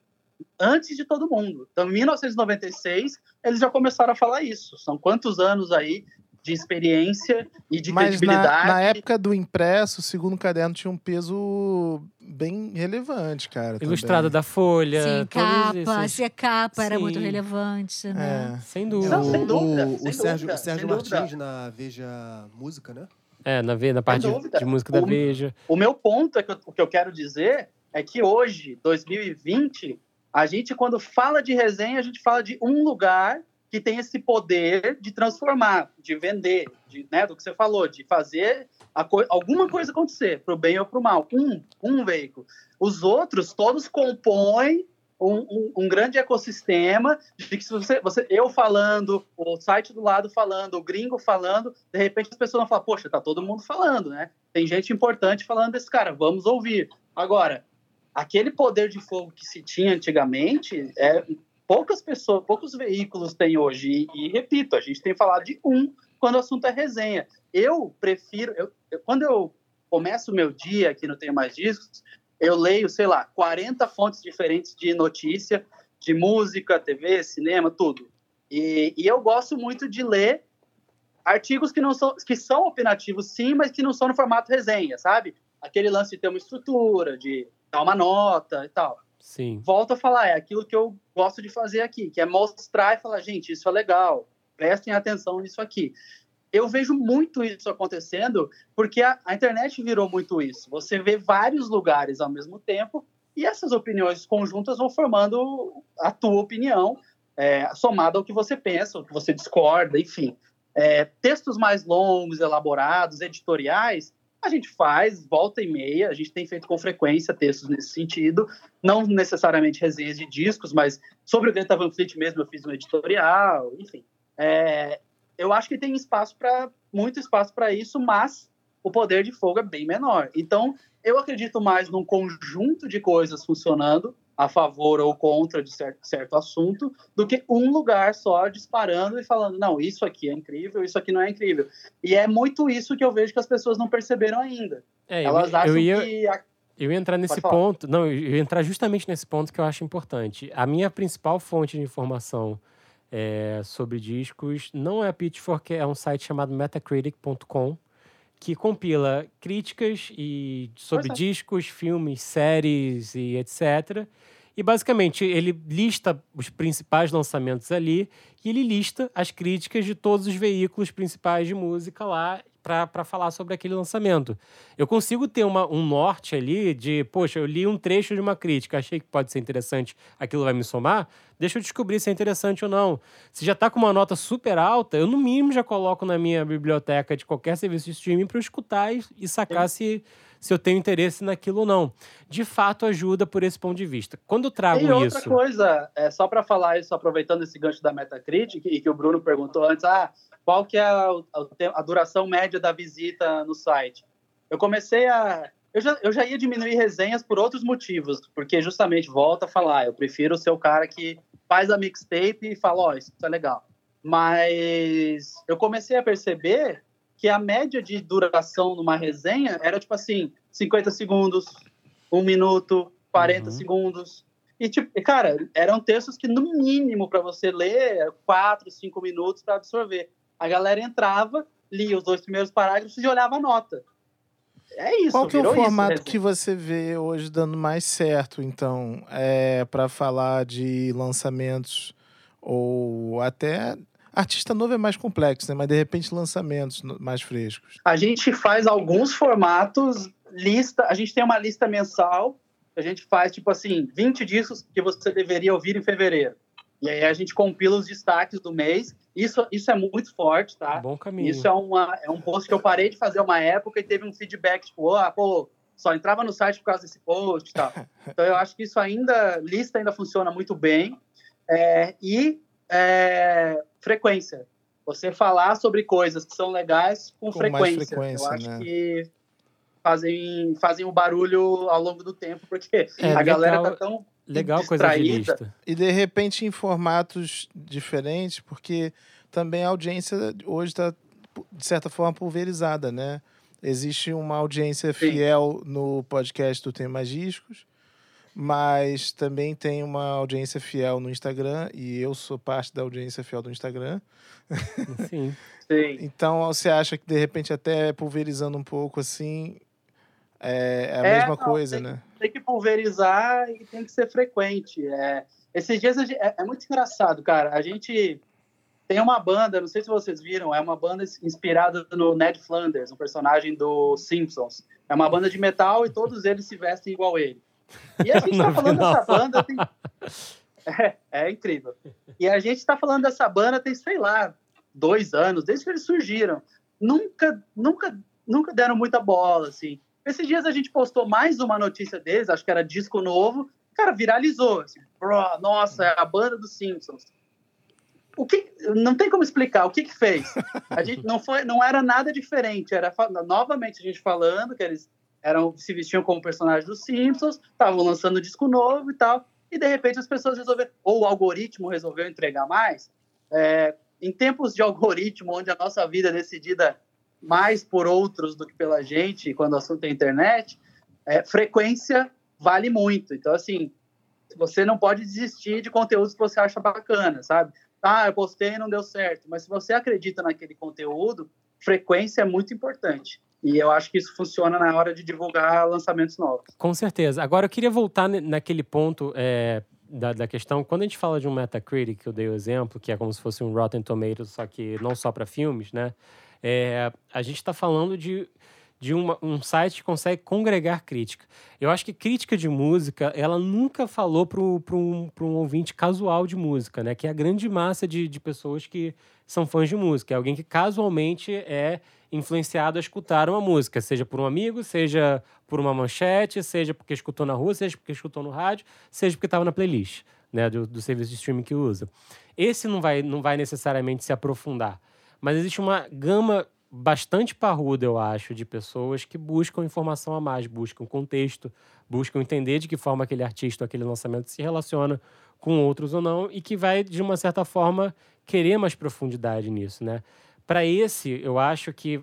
antes de todo mundo. Então, em 1996, eles já começaram a falar isso. São quantos anos aí de experiência e de Mas credibilidade. Na, na época do impresso, o segundo caderno tinha um peso bem relevante, cara. Ilustrado também. da Folha. Sim, capa. Esses... Se a capa Sim. era muito relevante, né? É. Sem dúvida. Não, sem dúvida. O, sem o Sérgio, o Sérgio Martins, na Veja Música, né? É, na, na parte de, de, música da o, Veja. O meu ponto, é que eu, o que eu quero dizer, é que hoje, 2020, a gente, quando fala de resenha, a gente fala de um lugar que tem esse poder de transformar, de vender, de, né, do que você falou, de fazer co alguma coisa acontecer, para o bem ou para o mal. Um, um veículo. Os outros, todos compõem um, um, um, grande ecossistema de que se você, você, eu falando, o site do lado falando, o gringo falando, de repente as pessoas vão falar, poxa, tá todo mundo falando, né? Tem gente importante falando desse cara, vamos ouvir. Agora, aquele poder de fogo que se tinha antigamente, é, poucas pessoas, poucos veículos têm hoje. E, e, repito, a gente tem falado de um quando o assunto é resenha. Eu prefiro, eu, eu, quando eu começo o meu dia aqui no Tenho Mais Discos, eu leio, sei lá, 40 fontes diferentes de notícia, de música, TV, cinema, tudo. E, e eu gosto muito de ler artigos que não são que são opinativos sim, mas que não são no formato resenha, sabe? Aquele lance de ter uma estrutura, de dar uma nota e tal. Sim. Volto a falar, é aquilo que eu gosto de fazer aqui, que é mostrar e falar, gente, isso é legal, prestem atenção nisso aqui. Eu vejo muito isso acontecendo porque a, a internet virou muito isso. Você vê vários lugares ao mesmo tempo e essas opiniões conjuntas vão formando a tua opinião, é, somada ao que você pensa, ao que você discorda, enfim. É, textos mais longos, elaborados, editoriais, a gente faz, volta e meia, a gente tem feito com frequência textos nesse sentido, não necessariamente resenhas de discos, mas sobre o Greta Van Fleet mesmo eu fiz um editorial, enfim. É, eu acho que tem espaço para muito espaço para isso, mas o poder de fogo é bem menor. Então, eu acredito mais num conjunto de coisas funcionando a favor ou contra de certo, certo assunto, do que um lugar só disparando e falando, não, isso aqui é incrível, isso aqui não é incrível. E é muito isso que eu vejo que as pessoas não perceberam ainda. É, Elas eu, acham eu ia, que. a- eu ia entrar nesse ponto. Não, eu ia entrar justamente nesse ponto que eu acho importante. A minha principal fonte de informação é, sobre discos não é a Pitchfork, é um site chamado metacritic.com que compila críticas e sobre é. discos, filmes, séries e etc. E basicamente ele lista os principais lançamentos ali e ele lista as críticas de todos os veículos principais de música lá para falar sobre aquele lançamento. Eu consigo ter uma, um norte ali de, poxa, eu li um trecho de uma crítica, achei que pode ser interessante, aquilo vai me somar, deixa eu descobrir se é interessante ou não. Se já tá com uma nota super alta, eu no mínimo já coloco na minha biblioteca de qualquer serviço de streaming para eu escutar e, e sacar se, se eu tenho interesse naquilo ou não. De fato, ajuda por esse ponto de vista. Quando eu trago E outra isso. coisa, é, só para falar isso, aproveitando esse gancho da Metacritic, e que o Bruno perguntou antes, ah, qual que é a, a- duração média da visita no site? Eu comecei a... Eu já, eu já ia diminuir resenhas por outros motivos, porque justamente, volta a falar, eu prefiro ser o cara que faz a mixtape e fala, ó, isso é legal. Mas eu comecei a perceber que a média de duração numa resenha era, tipo assim, 50 segundos, um minuto, 40 Uhum. segundos. E, tipo, cara, eram textos que, no mínimo, para você ler, quatro, cinco minutos para absorver. A galera entrava, lia os dois primeiros parágrafos e olhava a nota. É isso, Qual que é o virou isso, formato né? que você vê hoje dando mais certo, então, é, para falar de lançamentos ou até artista novo é mais complexo, né? Mas de repente lançamentos mais frescos. A gente faz alguns formatos, lista, a gente tem uma lista mensal, a gente faz, tipo assim, 20 discos que você deveria ouvir em fevereiro. E aí a gente compila os destaques do mês. Isso, isso é muito forte, tá? Bom caminho. Isso é, uma, é um post que eu parei de fazer uma época e teve um feedback, tipo, ah, pô, só entrava no site por causa desse post e tal. Então eu acho que isso ainda, lista ainda funciona muito bem. É, e é, frequência. Você falar sobre coisas que são legais com, Com mais frequência. frequência, Eu acho né? que fazem, fazem um barulho ao longo do tempo, porque É, a galera legal- tá tão Legal coisa de distraída. lista. E de repente em formatos diferentes, porque também a audiência hoje está, de certa forma, pulverizada, né? Existe uma audiência Sim. fiel no podcast do Tem Mais Discos, mas também tem uma audiência fiel no Instagram, e eu sou parte da audiência fiel do Instagram. Sim. Sim. Então, você acha que, de repente, até pulverizando um pouco, assim, é, é a É, mesma não, coisa, tem- né? tem que pulverizar e tem que ser frequente. É, esses dias gente- é, é muito engraçado, cara. A gente tem uma banda, não sei se vocês viram, é uma banda inspirada no Ned Flanders, um personagem do Simpsons. É uma banda de metal e todos eles se vestem igual ele. E a gente tá vi, falando dessa banda tem... é, é incrível. E a gente tá falando dessa banda tem, sei lá, dois anos, desde que eles surgiram. Nunca, nunca, nunca deram muita bola, assim. Esses dias a gente postou mais uma notícia deles, acho que era disco novo. Cara, viralizou. Assim, Bro, nossa, é a banda dos Simpsons. O que não tem como explicar o que que fez. A gente não foi, não era nada diferente. Era novamente a gente falando que eles eram se vestiam como personagens dos Simpsons, estavam lançando disco novo e tal. E de repente as pessoas resolveram, ou o algoritmo resolveu entregar mais. É, em tempos de algoritmo, onde a nossa vida é decidida mais por outros do que pela gente, quando o assunto é internet, é, frequência vale muito. Então, assim, você não pode desistir de conteúdos que você acha bacana, sabe? Ah, eu postei e não deu certo. Mas se você acredita naquele conteúdo, frequência é muito importante. E eu acho que isso funciona na hora de divulgar lançamentos novos. Com certeza. Agora, eu queria voltar naquele ponto é, da, da questão. Quando a gente fala de um Metacritic, eu dei o exemplo, que é como se fosse um Rotten Tomatoes, só que não só para filmes, né? É, a gente está falando de, de uma- um site que consegue congregar crítica. Eu acho que crítica de música, ela nunca falou para um, um ouvinte casual de música, né? Que é a grande massa de, de pessoas que são fãs de música. É alguém que casualmente é influenciado a escutar uma música, seja por um amigo, seja por uma manchete, seja porque escutou na rua, seja porque escutou no rádio, seja porque estava na playlist, né, do, do serviço de streaming que usa. Esse não vai, não vai necessariamente se aprofundar, mas existe uma gama bastante parruda, eu acho, de pessoas que buscam informação a mais, buscam contexto, buscam entender de que forma aquele artista, aquele lançamento se relaciona com outros ou não, e que vai, de uma certa forma, querer mais profundidade nisso, né? Para esse, eu acho que,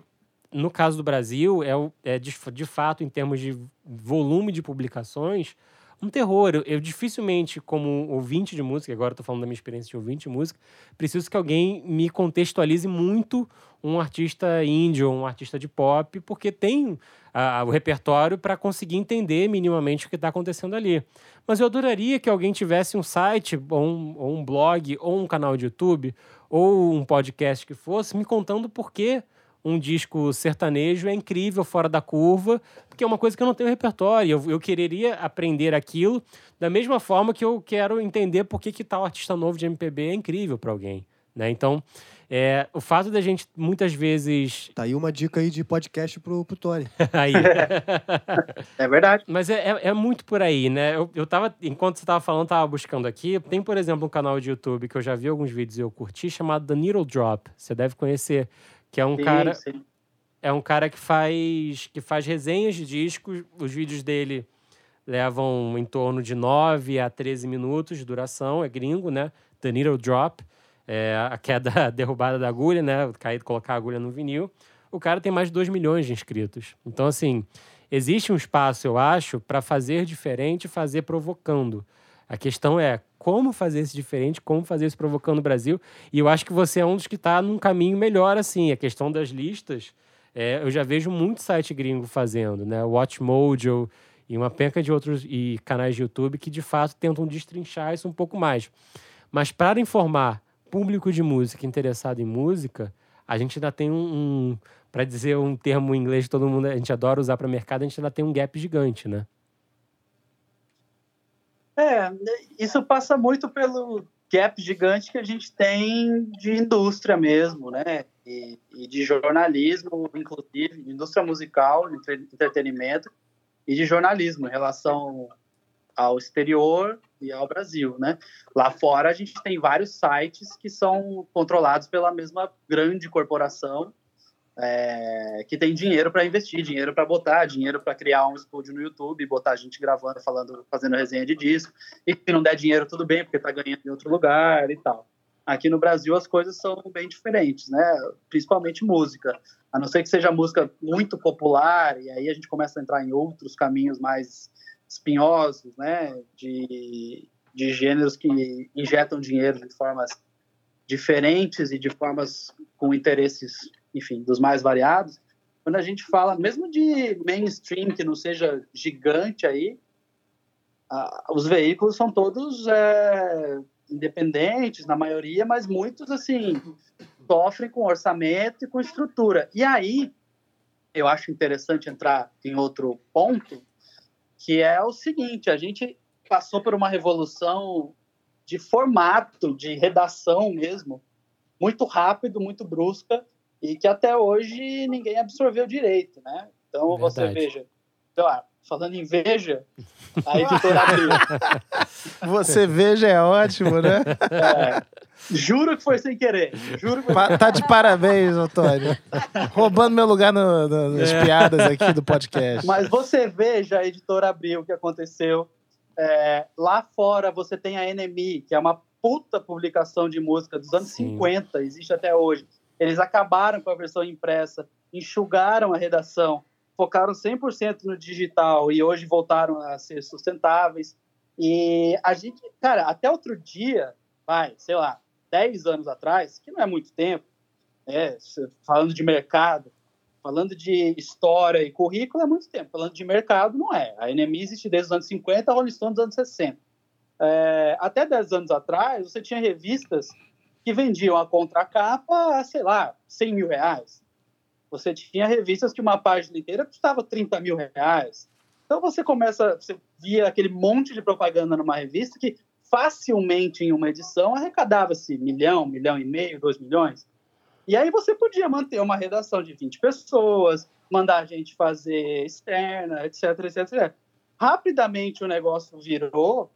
no caso do Brasil, é, é de, de fato, em termos de volume de publicações, um terror. Eu, eu, dificilmente, como ouvinte de música, agora estou falando da minha experiência de ouvinte de música, preciso que alguém me contextualize muito um artista indie ou um artista de pop, porque tem a, o repertório para conseguir entender minimamente o que está acontecendo ali. Mas eu adoraria que alguém tivesse um site, ou um, ou um blog, ou um canal de YouTube, ou um podcast que fosse, me contando por que um disco sertanejo é incrível, fora da curva, porque é uma coisa que eu não tenho repertório. Eu, eu quereria aprender aquilo da mesma forma que eu quero entender por que, que tal artista novo de MPB é incrível para alguém. Né? Então, é, o fato da gente muitas vezes. Tá aí uma dica aí de podcast pro, pro Tony. aí. é verdade. Mas é, é, é, muito por aí, né? Eu, eu tava, enquanto você tava falando, tava buscando aqui. Tem, por exemplo, um canal de YouTube que eu já vi alguns vídeos e eu curti, chamado The Needle Drop. Você deve conhecer que é um sim, cara sim. é um cara que faz que faz resenhas de discos. Os vídeos dele levam em torno de 9 a 13 minutos de duração, é gringo, né? The Needle Drop, é a queda, a derrubada da agulha, né? Cair, colocar a agulha no vinil. O cara tem mais de 2 milhões de inscritos. Então, assim, existe um espaço, eu acho, para fazer diferente e fazer provocando. A questão é como fazer isso diferente, como fazer isso provocando o Brasil. E eu acho que você é um dos que está num caminho melhor, assim. A questão das listas, é, eu já vejo muito site gringo fazendo, né? Watchmojo e uma penca de outros e canais de YouTube que de fato tentam destrinchar isso um pouco mais. Mas para informar público de música interessado em música, a gente ainda tem um, um para dizer um termo em inglês que todo mundo a gente adora usar para mercado, a gente ainda tem um gap gigante, né? É, isso passa muito pelo gap gigante que a gente tem de indústria mesmo, né? E, e de jornalismo, inclusive, de indústria musical, de entretenimento e de jornalismo em relação ao exterior e ao Brasil, né? Lá fora a gente tem vários sites que são controlados pela mesma grande corporação é, que tem dinheiro para investir, dinheiro para botar, dinheiro para criar um estúdio no YouTube, botar gente gravando, falando, fazendo resenha de disco. E se não der dinheiro, tudo bem, porque está ganhando em outro lugar e tal. Aqui no Brasil as coisas são bem diferentes, né? Principalmente música. A não ser que seja música muito popular, e aí a gente começa a entrar em outros caminhos mais espinhosos, né? De, de gêneros que injetam dinheiro de formas diferentes e de formas com interesses enfim, dos mais variados. Quando a gente fala, mesmo de mainstream, que não seja gigante aí, os veículos são todos é, independentes, na maioria, mas muitos, assim, sofrem com orçamento e com estrutura. E aí, eu acho interessante entrar em outro ponto, que é o seguinte: a gente passou por uma revolução de formato, de redação mesmo, muito rápido, muito brusca, e que até hoje ninguém absorveu direito, né? Então Verdade. você veja, sei lá, falando em veja, a editora abriu. Você veja é ótimo, né? É, juro que foi sem querer. Juro que foi... Tá de parabéns, Antônio. Roubando meu lugar no, no, nas é. piadas aqui do podcast. Mas você veja a editora abriu o que aconteceu. É, lá fora você tem a NME, que é uma puta publicação de música dos anos Sim. 50, existe até hoje. Eles acabaram com a versão impressa, enxugaram a redação, focaram 100% no digital e hoje voltaram a ser sustentáveis. E a gente, cara, até outro dia, vai, sei lá, 10 anos atrás, que não é muito tempo, né, falando de mercado, falando de história e currículo é muito tempo, falando de mercado não é. A NME existe desde os anos 50, a Rolling Stone dos anos 60. É, até 10 anos atrás, você tinha revistas que vendiam a contracapa a, sei lá, 100 mil reais. Você tinha revistas que uma página inteira custava 30 mil reais. Então você começa, você via aquele monte de propaganda numa revista que facilmente em uma edição arrecadava-se milhão, milhão e meio, dois milhões. E aí você podia manter uma redação de 20 pessoas, mandar a gente fazer externa, etc, etc, etc. Rapidamente o negócio virou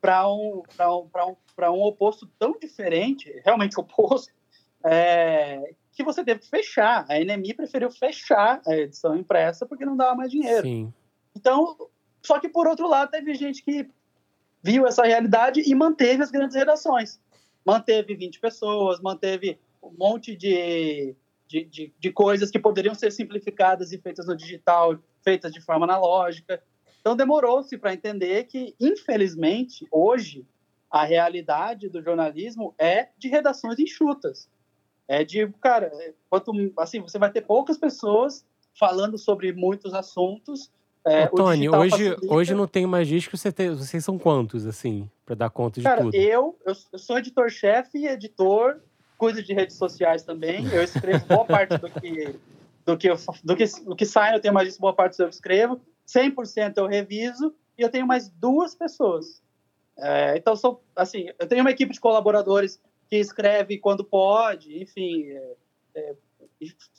para um, um, um, um oposto tão diferente, realmente oposto, é, que você teve que fechar. A NME preferiu fechar a edição impressa porque não dava mais dinheiro. Sim. Então, só que por outro lado, teve gente que viu essa realidade e manteve as grandes redações. Manteve 20 pessoas, manteve um monte de, de, de, de coisas que poderiam ser simplificadas e feitas no digital, feitas de forma analógica. Então, demorou-se para entender que, infelizmente, hoje, a realidade do jornalismo é de redações enxutas. É de, cara, é, quanto, assim, você vai ter poucas pessoas falando sobre muitos assuntos. É, Tony, hoje, facilita... hoje não tem mais disco, você tem, vocês são quantos, assim, para dar conta de cara, tudo? Eu, eu, eu sou editor-chefe, editor, cuido de redes sociais também, eu escrevo boa parte do que, do que, eu, do que, do que sai, eu tenho mais disco, boa parte eu escrevo, 100% eu reviso, e eu tenho mais duas pessoas. É, então, sou, assim, eu tenho uma equipe de colaboradores que escreve quando pode, enfim, é, é,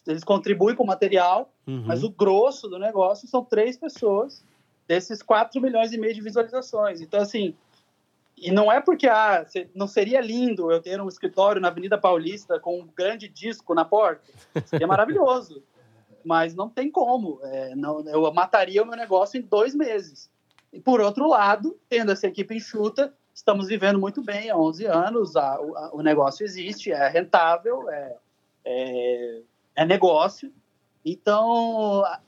eles contribuem com material, uhum. mas o grosso do negócio são três pessoas desses 4 milhões e meio de visualizações. Então, assim, e não é porque ah, não seria lindo eu ter um escritório na Avenida Paulista com um grande disco na porta. Seria maravilhoso. Mas não tem como. É, não, eu mataria o meu negócio em dois meses. E, por outro lado, tendo essa equipe enxuta, estamos vivendo muito bem há 11 anos, a, a, o negócio existe, é rentável, é, é, é negócio. Então, a,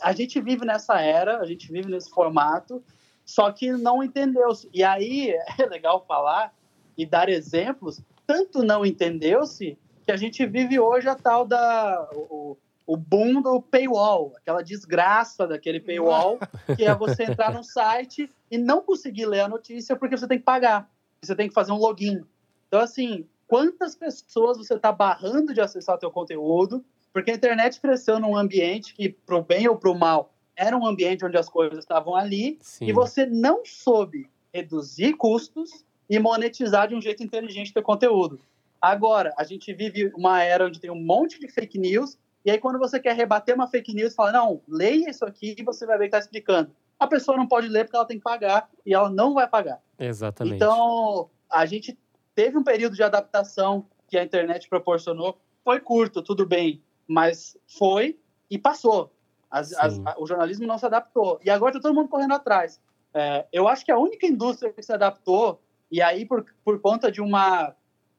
a, gente vive nessa era, a gente vive nesse formato, só que não entendeu. E aí é legal falar e dar exemplos, tanto não entendeu-se que a gente vive hoje a tal da. O, o boom do paywall, aquela desgraça daquele paywall, que é você entrar no site e não conseguir ler a notícia porque você tem que pagar, você tem que fazer um login. Então, assim, quantas pessoas você está barrando de acessar teu conteúdo, porque a internet cresceu num ambiente que, para o bem ou para o mal, era um ambiente onde as coisas estavam ali, Sim. e você não soube reduzir custos e monetizar de um jeito inteligente teu conteúdo. Agora, a gente vive uma era onde tem um monte de fake news e aí, quando você quer rebater uma fake news, fala: não, leia isso aqui e você vai ver que está explicando. A pessoa não pode ler porque ela tem que pagar e ela não vai pagar. Exatamente. Então, a gente teve um período de adaptação que a internet proporcionou. Foi curto, tudo bem, mas foi e passou. As, as, a, o jornalismo não se adaptou. E agora está todo mundo correndo atrás. É, eu acho que a única indústria que se adaptou, e aí por, por conta de uma.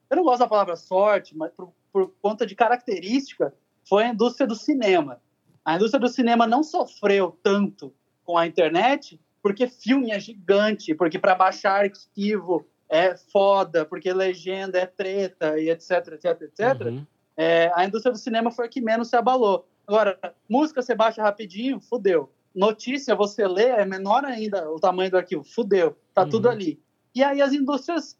Eu não gosto da palavra sorte, mas por, por conta de característica, foi a indústria do cinema. A indústria do cinema não sofreu tanto com a internet porque filme é gigante, porque para baixar arquivo é foda, porque legenda é treta e etc, etc, etc. Uhum. É, a indústria do cinema foi a que menos se abalou. Agora, música você baixa rapidinho, fudeu. Notícia você lê, é menor ainda o tamanho do arquivo, fudeu. Tá uhum. tudo ali. E aí as indústrias,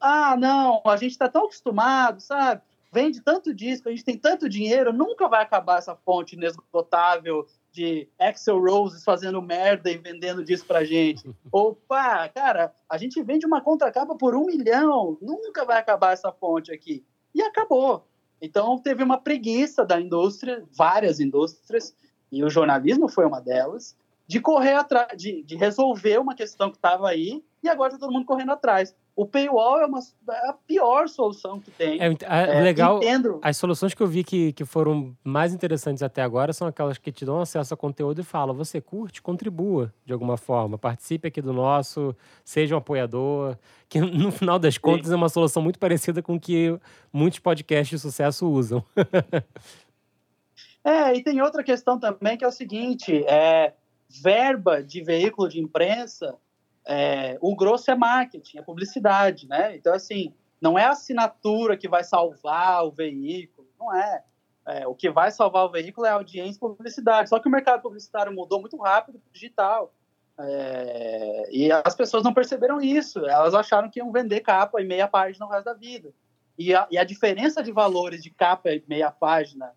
ah, não, a gente está tão acostumado, sabe? Vende tanto disco, a gente tem tanto dinheiro, nunca vai acabar essa fonte inesgotável de Axel Roses fazendo merda e vendendo disco pra gente. Opa, cara, a gente vende uma contracapa por um milhão, nunca vai acabar essa fonte aqui. E acabou. Então teve uma preguiça da indústria, várias indústrias, e o jornalismo foi uma delas, de correr atrás, de, de resolver uma questão que estava aí, e agora está todo mundo correndo atrás. O paywall é, uma, é a pior solução que tem. É, é, legal. Entendo. As soluções que eu vi que, que foram mais interessantes até agora são aquelas que te dão acesso a conteúdo e falam: você curte, contribua de alguma forma, participe aqui do nosso, seja um apoiador. Que no final das contas Sim. é uma solução muito parecida com o que muitos podcasts de sucesso usam. é, e tem outra questão também que é o seguinte: é, verba de veículo de imprensa é, o grosso é marketing, é publicidade, né? Então, assim, não é a assinatura que vai salvar o veículo, não é. é. O que vai salvar o veículo é a audiência e publicidade. Só que o mercado publicitário mudou muito rápido para o digital. É, e as pessoas não perceberam isso. Elas acharam que iam vender capa e meia página no resto da vida. E a, e a diferença de valores de capa e meia página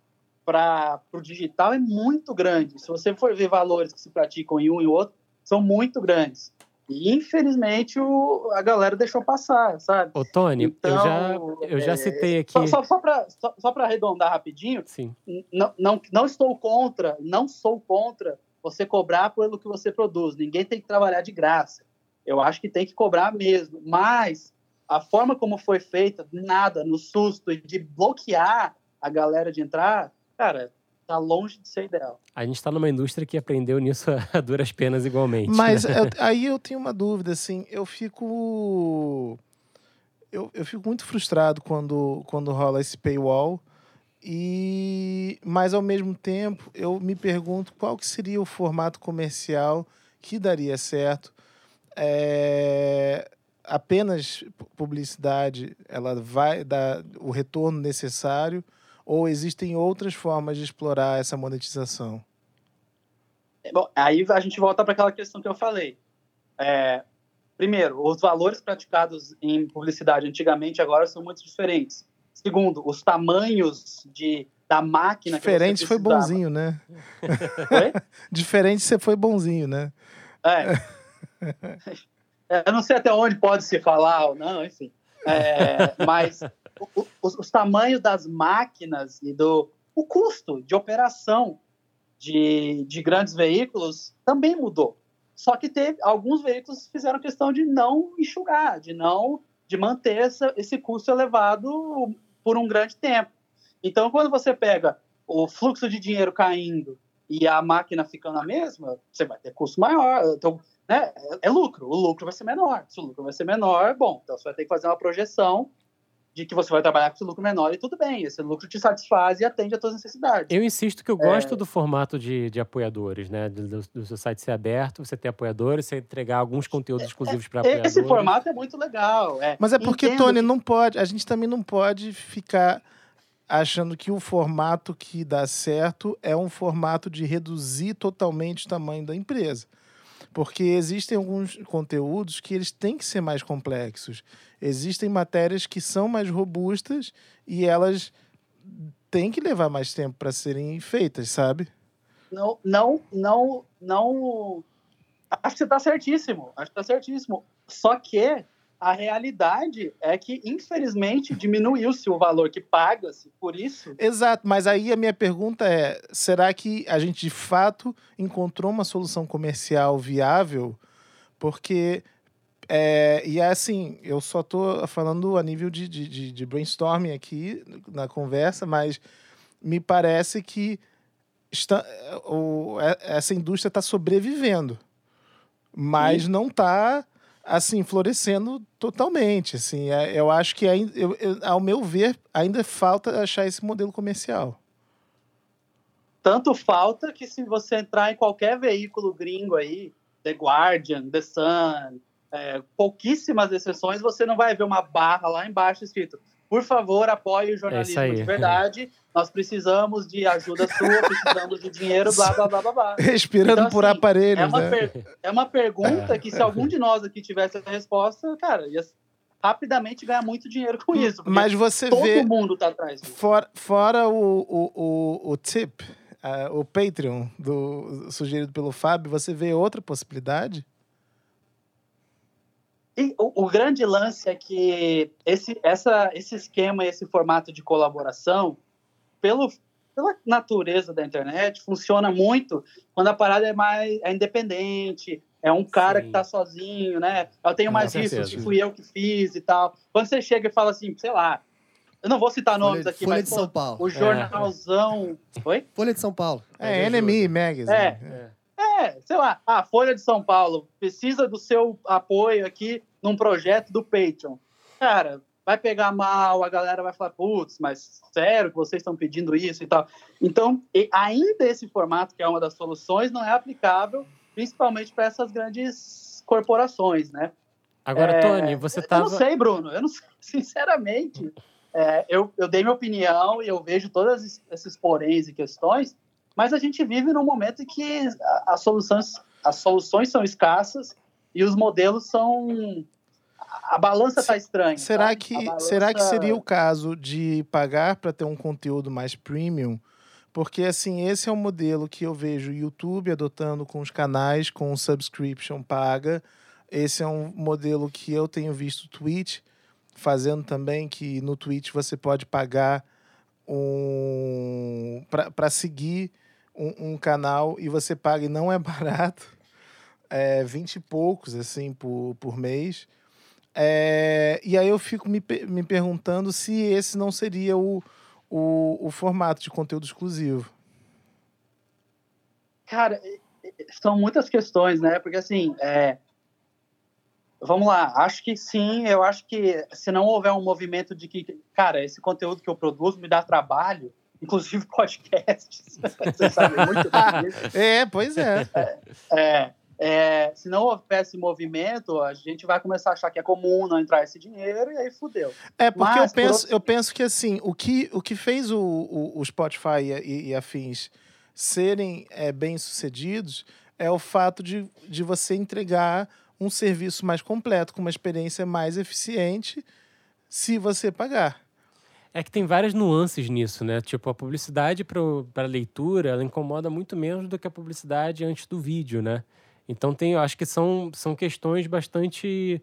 para o digital é muito grande. Se você for ver valores que se praticam em um e outro, são muito grandes. E infelizmente o, a galera deixou passar, sabe? Ô, Tony, então, eu, já, eu já é, citei aqui. Só, só, só para só, só arredondar rapidinho, Sim. Não, não, não estou contra, não sou contra você cobrar pelo que você produz. Ninguém tem que trabalhar de graça. Eu acho que tem que cobrar mesmo. Mas a forma como foi feita, nada, no susto de bloquear a galera de entrar, cara, tá longe de ser ideal. A gente está numa indústria que aprendeu nisso a duras penas igualmente. Mas né? eu- aí eu tenho uma dúvida, assim, eu fico. Eu, eu fico muito frustrado quando, quando rola esse paywall. E, mas ao mesmo tempo, eu me pergunto qual que seria o formato comercial que daria certo. É, apenas pu- publicidade, ela vai dar o retorno necessário ou existem outras formas de explorar essa monetização? É, Bom, aí a gente volta para aquela questão que eu falei. É, primeiro, os valores praticados em publicidade antigamente agora são muito diferentes. Segundo, os tamanhos de, da máquina Diferente que você foi bonzinho, né? Oi? Diferente você foi bonzinho, né? É. É, Eu não sei até onde pode se falar ou não, enfim. É, mas o- os, os tamanhos das máquinas e do o custo de operação de, de grandes veículos também mudou. Só que teve alguns veículos fizeram questão de não enxugar, de não de manter essa, esse custo elevado por um grande tempo. Então, quando você pega o fluxo de dinheiro caindo e a máquina ficando a mesma, você vai ter custo maior. Então, né, é- é lucro. O lucro vai ser menor. Se o lucro vai ser menor, bom, então você vai ter que fazer uma projeção de que você vai trabalhar com esse lucro menor e tudo bem. Esse lucro te satisfaz e atende às suas necessidades. Eu insisto É. que eu gosto do formato de, de apoiadores, né? Do, do- do seu site ser aberto, você ter apoiadores, você entregar alguns conteúdos exclusivos para apoiadores. Esse formato é muito legal. é. Mas é porque, Entendo Tony, que- não pode. A gente também não pode ficar achando que o formato que dá certo é um formato de reduzir totalmente o tamanho da empresa. Porque existem alguns conteúdos que eles têm que ser mais complexos. Existem matérias que são mais robustas e elas têm que levar mais tempo para serem feitas, sabe? Não, não, não, não. Acho que você está certíssimo. Acho que está certíssimo. Só que a realidade é que, infelizmente, diminuiu-se o valor que paga-se por isso. Exato, mas aí a minha pergunta é: será que a gente de fato encontrou uma solução comercial viável? Porque, é, e é assim, eu só estou falando a nível de, de, de- de brainstorming aqui na conversa, mas me parece que está, o, é- essa indústria está sobrevivendo, mas não está assim florescendo totalmente assim. É- eu acho que ainda, eu- eu- ao meu ver ainda falta achar esse modelo comercial. Tanto falta que, se você entrar em qualquer veículo gringo aí, The Guardian, The Sun, é, pouquíssimas exceções, você não vai ver uma barra lá embaixo escrito. Por favor, apoie o jornalismo aí. de verdade. Nós precisamos de ajuda sua, precisamos de dinheiro, blá, blá, blá, blá, blá. respirando Então, por assim, aparelhos É uma, né per- é uma pergunta que, se algum de nós aqui tivesse a resposta, cara, ia rapidamente ganhar muito dinheiro com isso. porque mas você todo vê mundo tá atrás disso. fora, fora o, o, o, o tip ah, o Patreon do sugerido pelo Fábio você vê outra possibilidade E o, o grande lance é que esse, essa, esse esquema, esse formato de colaboração, pelo, pela natureza da internet, funciona muito quando a parada é mais é independente, é um cara Sim. que tá sozinho, né? Eu tenho mais isso, certeza. fui eu que fiz e tal. Quando você chega e fala assim, sei lá, eu não vou citar nomes Folha, aqui, Folha mas de pô, São Paulo. o jornalzão. Oi? Folha de São Paulo. é Ajuda. NME Magazine É. É, sei lá, a Folha de São Paulo precisa do seu apoio aqui num projeto do Patreon. Cara, vai pegar mal, a galera vai falar, putz, mas sério que vocês estão pedindo isso e tal. Então, e ainda esse formato, que é uma das soluções, não é aplicável, principalmente para essas grandes corporações, né? Agora, É, Tony, você Eu não sei, Bruno, eu não sei, sinceramente. é, eu, eu dei minha opinião e eu vejo todos esses- esses poréns e questões, mas a gente vive num momento em que as soluções, as soluções são escassas e os modelos são. A balança está estranha. Será sabe? que, balança- será que seria o caso de pagar para ter um conteúdo mais premium? Porque, assim, esse é um modelo que eu vejo o YouTube adotando com os canais, com subscription paga. Esse é um modelo que eu tenho visto o Twitch fazendo também, que no Twitch você pode pagar um para seguir um, um canal e você paga e não é barato. É 20 e poucos, assim, por, por mês. É, e aí eu fico me, me perguntando se esse não seria o, o, o formato de conteúdo exclusivo? Cara, são muitas questões, né? Porque assim, é... vamos lá, acho que sim, eu acho que se não houver um movimento de que, cara, esse conteúdo que eu produzo me dá trabalho, inclusive podcasts, vocês sabem muito disso. É, pois é. É, é, se não houver esse movimento, a gente vai começar a achar que é comum não entrar esse dinheiro e aí fudeu. É, porque Mas, eu, por penso, outro- eu penso que assim, o que, o que fez o, o, o Spotify e, e afins serem é, bem-sucedidos é o fato de, de você entregar um serviço mais completo, com uma experiência mais eficiente, se você pagar. É que tem várias nuances nisso, né? Tipo, a publicidade para leitura, ela incomoda muito menos do que a publicidade antes do vídeo, né? Então tem, eu acho que são, são questões bastante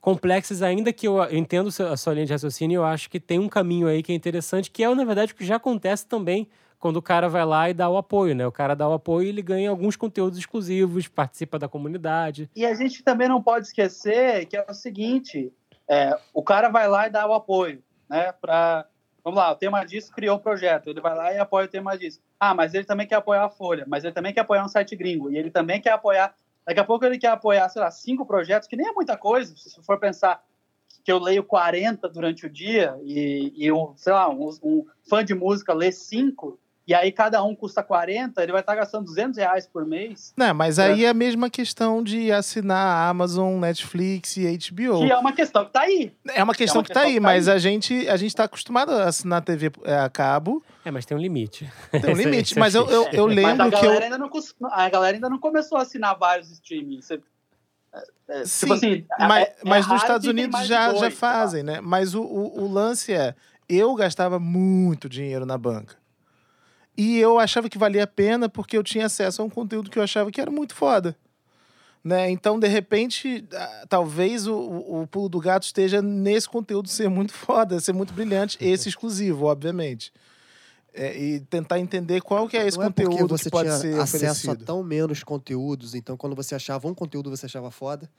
complexas, ainda que eu, entendo a sua linha de raciocínio, eu acho que tem um caminho aí que é interessante, que é, na verdade, o que já acontece também quando o cara vai lá e dá o apoio, né? O cara dá o apoio e ele ganha alguns conteúdos exclusivos, participa da comunidade. E a gente também não pode esquecer que é o seguinte: é, o cara vai lá e dá o apoio, né? Pra, vamos lá, o tema disso criou o projeto, ele vai lá e apoia o tema disso. Ah, mas ele também quer apoiar a Folha, mas ele também quer apoiar um site gringo, e ele também quer apoiar. Daqui a pouco ele quer apoiar, sei lá, cinco projetos, que nem é muita coisa, se for pensar que eu leio 40 durante o dia e, e um, sei lá, um, um fã de música lê cinco, e aí cada um custa 40, ele vai estar gastando 200 reais por mês. Não, mas aí é a mesma questão de assinar a Amazon, Netflix e HBO. Que é uma questão que tá aí. É uma questão uma que tá questão aí, que tá mas aí. a gente a gente está acostumado a assinar TV a cabo, É, mas tem um limite. tem um é- limite. é mas eu, eu, eu Mas lembro a que eu, galera, ainda não, a galera ainda não começou a assinar vários streamings. Você- é, é, Sim, tipo assim, mas, é- é mas nos Estados Unidos já, dois, já lá. fazem, né? Mas o, o, o lance é, eu gastava muito dinheiro na banca. E eu achava que valia a pena porque eu tinha acesso a um conteúdo que eu achava que era muito foda. Né? Então, de repente, ah, talvez o, o, pulo do gato esteja nesse conteúdo ser muito foda, ser muito brilhante, esse exclusivo, obviamente. É, e tentar entender qual que é esse não é porque conteúdo você que pode tinha ser acesso a oferecido. tão menos conteúdos, então quando você achava um conteúdo, você achava foda,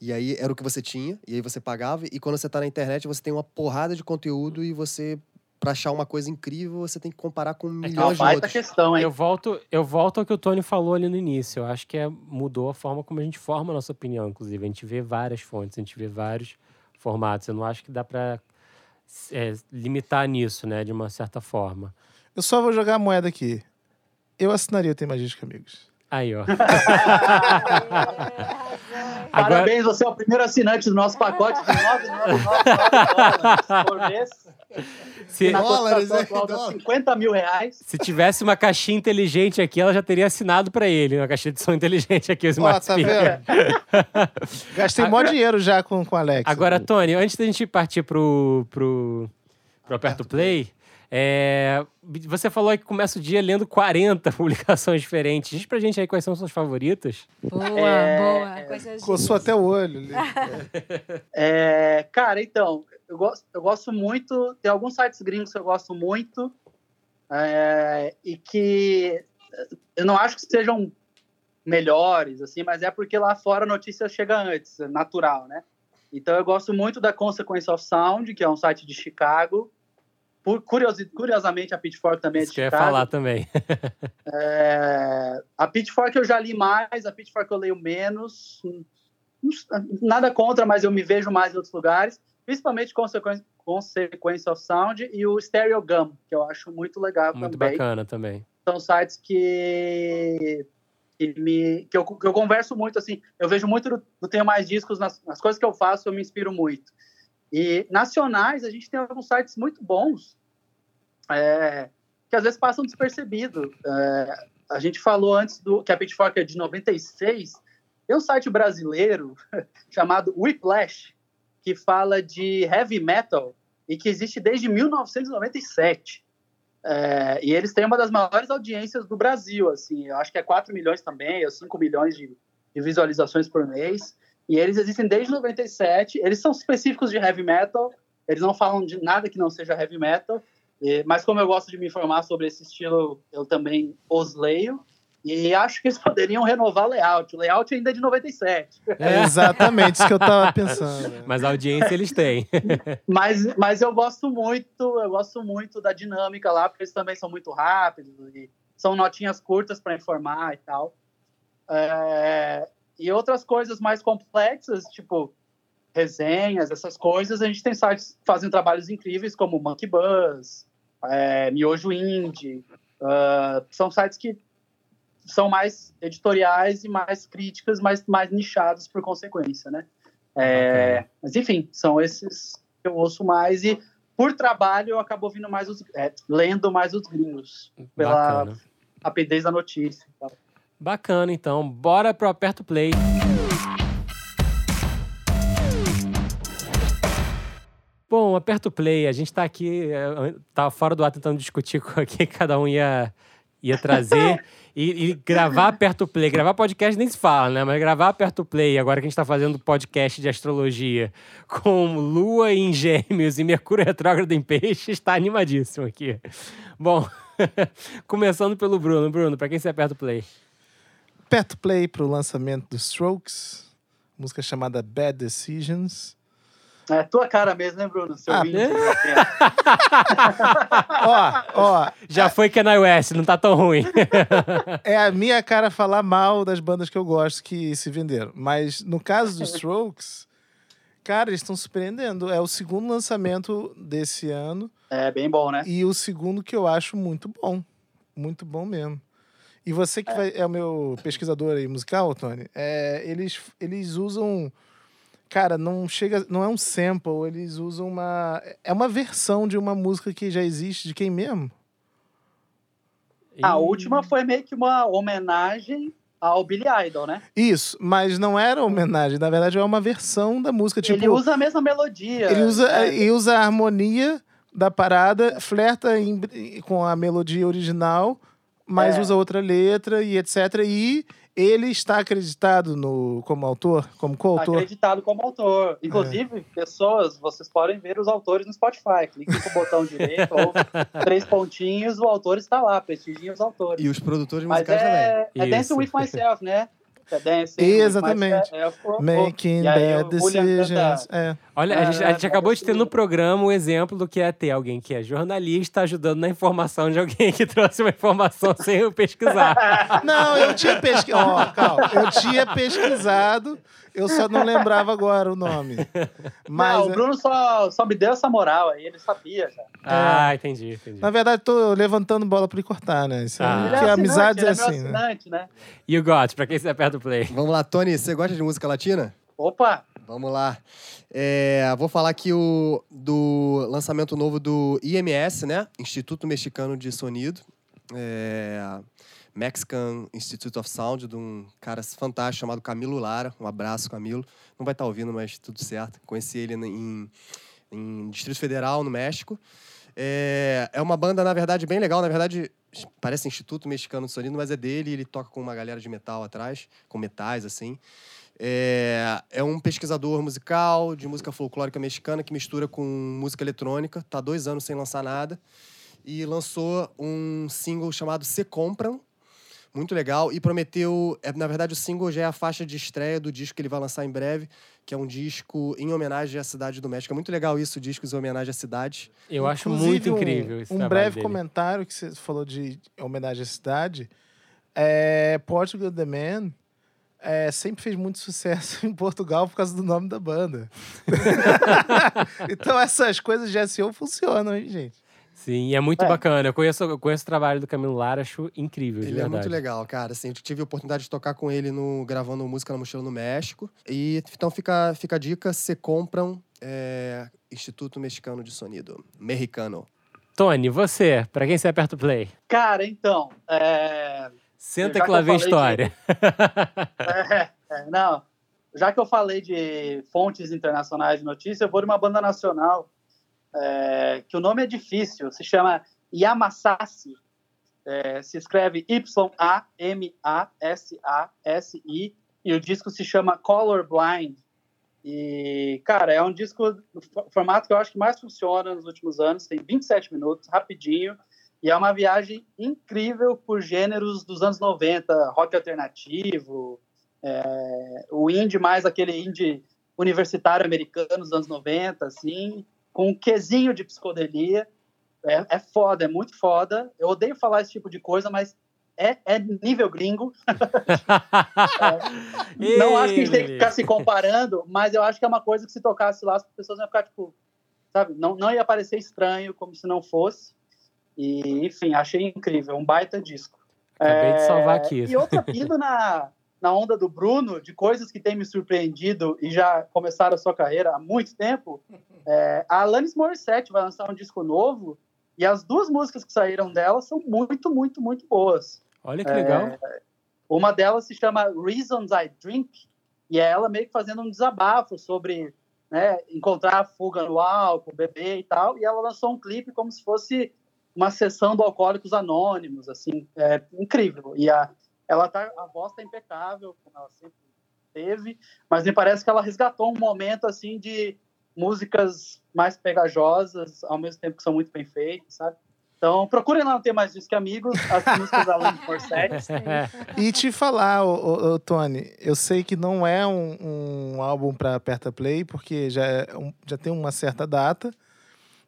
e aí era o que você tinha, e aí você pagava, e quando você tá na internet, você tem uma porrada de conteúdo e você, pra achar uma coisa incrível, você tem que comparar com É uma milhões de baita outros. questão, hein? Eu volto, eu volto ao que o Tony falou ali no início. Eu acho que é, mudou a forma como a gente forma a nossa opinião, inclusive. A gente vê várias fontes, a gente vê vários formatos. Eu não acho que dá pra é, limitar nisso, né, de uma certa forma. Eu só vou jogar a moeda aqui. Eu assinaria o Tem Magia de Amigos. Aí, ó. Agora, Parabéns, você é o primeiro assinante do nosso pacote de 9,99 dólares por mês. se, Na Dólares, de Dólares. 50 mil reais. se tivesse uma caixinha inteligente aqui, ela já teria assinado pra ele. Uma caixinha de som inteligente aqui, o Ó, Smart tá Speaker. vendo? Gastei mó dinheiro já com, com a Alexa. Agora, Tony, antes da gente partir pro, pro, pro Aperto Play, é, você falou que começa o dia lendo 40 publicações diferentes. Diz pra gente aí quais são suas favoritas. Boa, É, boa. Coisas Coçou até o olho. É, cara, então, eu gosto, eu gosto muito. Tem alguns sites gringos que eu gosto muito. é, e que eu não acho que sejam melhores, assim, mas é porque lá fora a notícia chega antes, é natural, né? Então eu gosto muito da Consequence of Sound, que é um site de Chicago. Por, curiosi- curiosamente, a Pitchfork também é de Isso que eu ia Chicago. falar também. É, a Pitchfork eu já li mais, a Pitchfork eu leio menos. Nada contra, mas eu me vejo mais em outros lugares. Principalmente Consequence, Consequence of Sound e o Stereo Gum, que eu acho muito legal Muito também. bacana também. São sites que, que, me, que, eu, que eu converso muito, assim. Eu vejo muito do, do Tenho Mais Discos, nas, nas coisas que eu faço, eu me inspiro muito. E nacionais, a gente tem alguns sites muito bons, é, que às vezes passam despercebido. É, a gente falou antes do que a Pitchfork é de 96. Tem um site brasileiro chamado Whiplash, que fala de heavy metal e que existe desde 1997. É, e eles têm uma das maiores audiências do Brasil, assim, eu acho que é 4 milhões também, ou 5 milhões de, de visualizações por mês. E eles existem desde 97. Eles são específicos de heavy metal. Eles não falam de nada que não seja heavy metal. E- mas como eu gosto de me informar sobre esse estilo, eu também os leio. E acho que eles poderiam renovar o layout. O layout ainda é de 97. É exatamente isso que eu tava pensando. Mas a audiência eles têm. Mas, mas eu gosto muito, eu gosto muito da dinâmica lá, porque eles também são muito rápidos e são notinhas curtas para informar e tal. É, e outras coisas mais complexas, tipo resenhas, essas coisas, a gente tem sites que fazem trabalhos incríveis, como Monkey Buzz, é, Miojo Indie. Uh, são sites que são mais editoriais e mais críticas, mas mais nichados por consequência, né? É, Mas enfim, são esses que eu ouço mais e por trabalho eu acabo ouvindo mais os, é, lendo mais os gringos pela Bacana. rapidez da notícia. e tal. Bacana, então. Bora pro Aperto Play. Bom, aperto play. A gente tá aqui, eh, tá fora do ar tentando discutir o que cada um ia, ia trazer. e, e gravar aperto play. Gravar podcast nem se fala, né? Mas gravar aperto play, agora que a gente tá fazendo podcast de astrologia com Lua em Gêmeos e Mercúrio retrógrado em Peixes, tá animadíssimo aqui. Bom, começando pelo Bruno. Bruno, pra quem você aperta o play? Pet Play pro lançamento dos Strokes, música chamada Bad Decisions. É tua cara mesmo, né, Bruno? Seu Ah, vídeo. Ó, ó, Já foi Kanye West, não tá tão ruim. é a minha cara falar mal das bandas que eu gosto que se venderam. Mas no caso dos Strokes, cara, eles estão surpreendendo. É o segundo lançamento desse ano É bem bom, né? e o segundo que eu acho muito bom. Muito bom mesmo. E você que vai- é o meu pesquisador aí musical, Tony, é, eles, eles usam. Cara, não chega. Não é um sample, eles usam uma. É uma versão de uma música que já existe de quem mesmo? A Ih, última foi meio que uma homenagem ao Billy Idol, né? Isso, mas não era homenagem, na verdade é uma versão da música. Tipo, ele usa a mesma melodia. ele usa, né? ele usa a harmonia da parada, flerta em- com a melodia original, mas É. usa outra letra e etc. E ele está acreditado no, como autor, como Tá coautor. acreditado como autor. É. Inclusive, pessoas, vocês podem ver os autores no Spotify. Clique no botão direito ou três pontinhos, o autor está lá, prestigiem os autores. E os produtores Mas musicais também. é, é Dance Isso. With Myself, né? É Dancing Exatamente. É, o- Making E bad decisions. É. Olha, a gente, a Ah, gente acabou de ter no programa o exemplo do que é ter alguém que é jornalista ajudando na informação de alguém que trouxe uma informação sem eu pesquisar. Não, eu tinha pesquisado. Ó, calma. Eu tinha pesquisado, eu só não lembrava agora o nome. Mas, Não, o Bruno só, só me deu essa moral aí, ele sabia já. Ah, entendi, entendi. na verdade, tô levantando bola pra ele cortar, né? Isso é- Ah. Que é amizades é assim, né? né? E o Got, pra quem você aperta o play? Vamos lá, Tony, você gosta de música latina? Opa, Vamos lá. É, vou falar aqui o, do lançamento novo do IMS, né? Instituto Mexicano de Sonido. É, Mexican Institute of Sound, de um cara fantástico chamado Camilo Lara. Um abraço, Camilo. Não vai estar ouvindo, mas tudo certo. Conheci ele em, em Distrito Federal, no México. É, é uma banda, na verdade, bem legal. Na verdade, parece Instituto Mexicano de Sonido, mas é dele. Ele toca com uma galera de metal atrás, com metais, assim. É, é um pesquisador musical de música folclórica mexicana que mistura com música eletrônica. Tá dois anos sem lançar nada. E lançou um single chamado Se Compram. Muito legal. E prometeu. É, na verdade, o single já é a faixa de estreia do disco que ele vai lançar em breve, que é um disco em homenagem à cidade do México. É muito legal isso, discos em homenagem à cidade. Eu acho Inclusive, muito um- incrível esse Um trabalho breve dele. comentário que você falou de homenagem à cidade. É, Portugal The Man é, sempre fez muito sucesso em Portugal por causa do nome da banda. então essas coisas de SEO funcionam, hein, gente? Sim, e é muito É. bacana. Eu conheço, eu conheço o trabalho do Camilo Lara, acho incrível, de Ele é muito legal, cara. Assim, eu tive a oportunidade de tocar com ele no, gravando música na mochila no México. E então fica, fica a dica: se compram é, Instituto Mexicano de Sonido. Mexicano. Tony, você, pra quem você aperta o play? cara, então, é, Senta Já que lá vem falei história. É, é, não. Já que eu falei de fontes internacionais de notícia, eu vou de uma banda nacional é, que o nome é difícil, se chama Yamasasi. É, se escreve Y-A-M-A-S-A-S-I e o disco se chama Colorblind. E, cara, é um disco, fo- formato que eu acho que mais funciona nos últimos anos, tem 27 minutos, rapidinho, E é uma viagem incrível por gêneros dos anos 90, rock alternativo, é, o indie mais aquele indie universitário americano dos anos 90, assim, com um quesinho de psicodelia. É, é foda, é muito foda. Eu odeio falar esse tipo de coisa, mas é, é nível gringo. é, não acho que a gente tem que ficar se comparando, mas eu acho que é uma coisa que se tocasse lá, as pessoas iam ficar, tipo, sabe, não, não ia parecer estranho, como se não fosse. E, enfim, achei incrível, um baita disco. Acabei de salvar aqui. E outra, indo na, na onda do Bruno, de coisas que têm me surpreendido e já começaram a sua carreira há muito tempo, é, a Alanis Morissette vai lançar um disco novo e as duas músicas que saíram dela são muito, muito, muito boas. Olha que legal. É, uma delas se chama Reasons I Drink e é ela meio que fazendo um desabafo sobre né, encontrar a fuga no álcool, beber e tal, e ela lançou um clipe como se fosse uma sessão do Alcoólicos Anônimos, assim, é incrível. E a, ela tá, a voz tá impecável, como ela sempre teve, mas me parece que ela resgatou um momento, assim, de músicas mais pegajosas, ao mesmo tempo que são muito bem feitas, sabe? Então, procurem lá não ter mais disco que amigos, as músicas da Alanis Morissette. e te falar, ô, ô, ô, Tony, eu sei que não é um, um álbum para aperta play, porque já, é um, já tem uma certa data,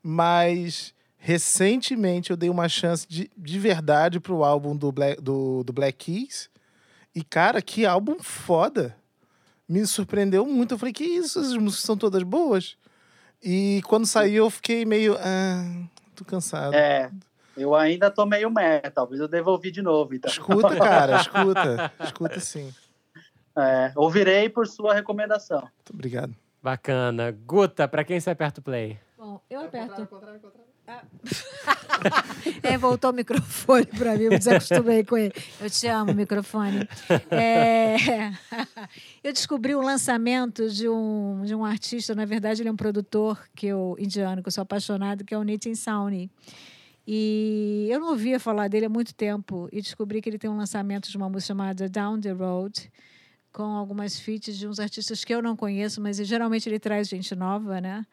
mas Recentemente eu dei uma chance de, de verdade pro álbum do Black, do, do Black Keys. E, cara, que álbum foda. Me surpreendeu muito. Eu falei, que isso? As músicas são todas boas. E quando saiu eu fiquei meio. Ah, tô cansado. É. Eu ainda tô meio meh, talvez eu devolvi de novo. Então. Escuta, cara, escuta. Escuta sim. É, ouvirei por sua recomendação. Muito obrigado. Bacana. Guta, pra quem você aperta o play? Bom, eu aperto. Contrário, contrário, é, voltou o microfone para mim, eu desacostumei com ele. Eu te amo, microfone. É... eu descobri o lançamento de um, de um artista, na verdade, ele é um produtor que eu, indiano, que eu sou apaixonado, que é o Nitin Sauni. E eu não ouvia falar dele há muito tempo e descobri que ele tem um lançamento de uma música chamada Down the Road, com algumas feats de uns artistas que eu não conheço, mas geralmente ele traz gente nova, né?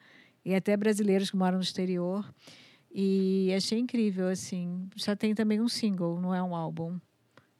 E até brasileiros que moram no exterior. E achei incrível, assim. Já tem também um single, não é um álbum.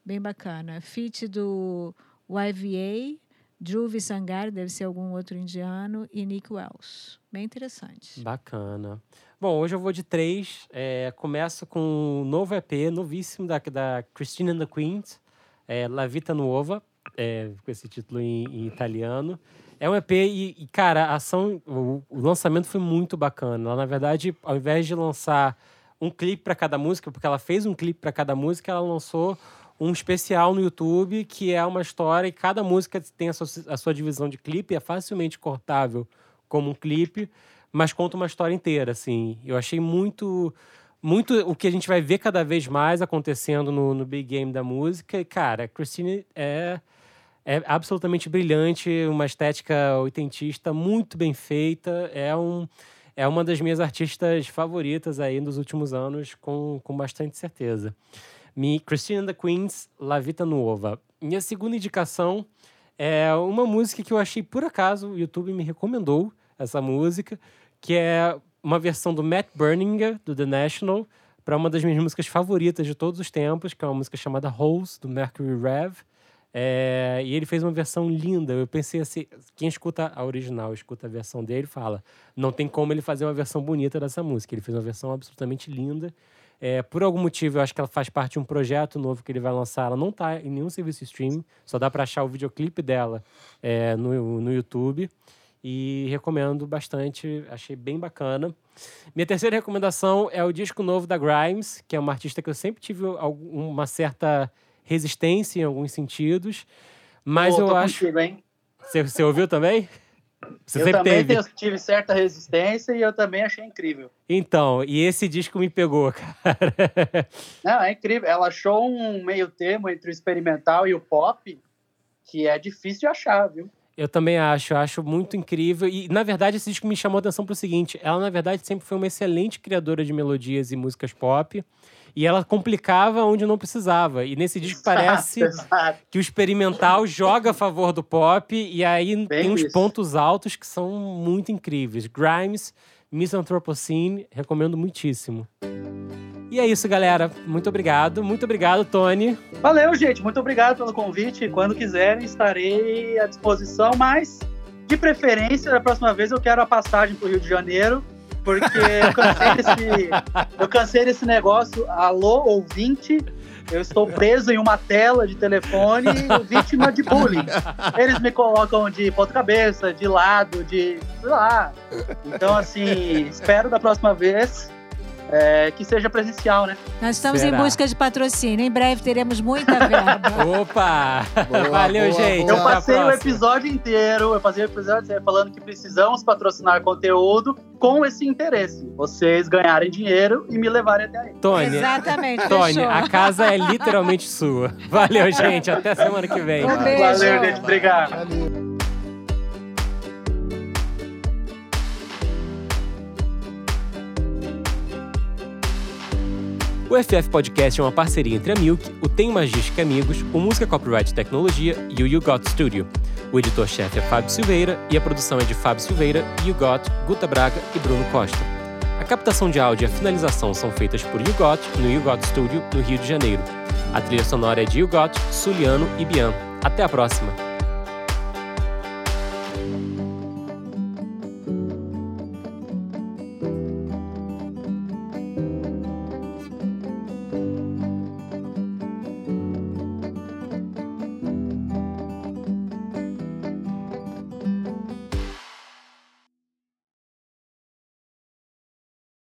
Bem bacana. Feat do YVA, Dhruv Sangar, deve ser algum outro indiano, e Nick Wells. Bem interessante. Bacana. Bom, hoje eu vou de três. É, começo com um novo EP, novíssimo, da, da Christina and the Queens, é, La Vita Nuova, é, com esse título em, em italiano. É um EP e, e cara, a ação, o, o, lançamento foi muito bacana. Ela, na verdade, ao invés de lançar um clipe para cada música, porque ela fez um clipe para cada música, ela lançou um especial no YouTube que é uma história e cada música tem a sua, a sua divisão de clipe, é facilmente cortável como um clipe, mas conta uma história inteira, assim. Eu achei muito muito o que a gente vai ver cada vez mais acontecendo no, no big game da música. E, cara, Christine é é absolutamente brilhante, uma estética oitentista muito bem feita. É, um, é uma das minhas artistas favoritas aí nos últimos anos, com, com bastante certeza. Me, Christina the Queens, La Vita Nuova. Minha segunda indicação é uma música que eu achei por acaso, o YouTube me recomendou essa música, que é uma versão do Matt Berninger, do The National, para uma das minhas músicas favoritas de todos os tempos, que é uma música chamada Holes, do Mercury Rev. É, e ele fez uma versão linda. Eu pensei assim: quem escuta a original, escuta a versão dele, fala, não tem como ele fazer uma versão bonita dessa música. Ele fez uma versão absolutamente linda. É, por algum motivo, eu acho que ela faz parte de um projeto novo que ele vai lançar. Ela não está em nenhum serviço streaming, só dá para achar o videoclipe dela é, no, no YouTube. E recomendo bastante, achei bem bacana. Minha terceira recomendação é o disco novo da Grimes, que é uma artista que eu sempre tive uma certa resistência em alguns sentidos. Mas Pô, eu acho. Contigo? Você, você ouviu também? Você eu também teve. tive certa resistência e eu também achei incrível. Então, e esse disco me pegou, cara. Não, é incrível. Ela achou um meio termo entre o experimental e o pop que é difícil de achar, viu? Eu também acho, eu acho muito incrível. E, na verdade, esse disco me chamou a atenção pro seguinte: ela, na verdade, sempre foi uma excelente criadora de melodias e músicas pop. E ela complicava onde não precisava. E nesse disco exato, parece exato. que o experimental joga a favor do pop. E aí Bem tem uns isso. pontos altos que são muito incríveis. Grimes, Miss Anthropocene, recomendo muitíssimo. E é isso, galera. Muito obrigado. Muito obrigado, Tony. Valeu, gente. Muito obrigado pelo convite. Quando quiserem, estarei à disposição, mas de preferência, da próxima vez eu quero a passagem para o Rio de Janeiro, porque eu cansei desse, eu cansei desse negócio. Alô, ouvinte, eu estou preso em uma tela de telefone vítima de bullying. Eles me colocam de ponta-cabeça, de lado, de. sei lá. Então, assim, espero da próxima vez é, que seja presencial, né? Nós estamos Será? em busca de patrocínio. Em breve teremos muita verba. Opa! Boa, Valeu, boa, gente. boa. Eu passei o episódio inteiro, eu passei o episódio inteiro falando que precisamos patrocinar conteúdo com esse interesse. Vocês ganharem dinheiro e me levarem até aí. Tony, Exatamente, Tony, a casa é literalmente sua. Valeu, gente. Até semana que vem. Um beijo. Valeu, gente. Obrigado. Valeu. O FF Podcast é uma parceria entre a Milk, o Tem Magística Amigos, o Música Copyright Tecnologia e o You Got Studio. O editor-chefe é Fábio Silveira e a produção é de Fábio Silveira, You Got, Guta Braga e Bruno Costa. A captação de áudio e a finalização são feitas por You Got no You Got Studio, no Rio de Janeiro. A trilha sonora é de You Got, Suliano e Bian. Até a próxima!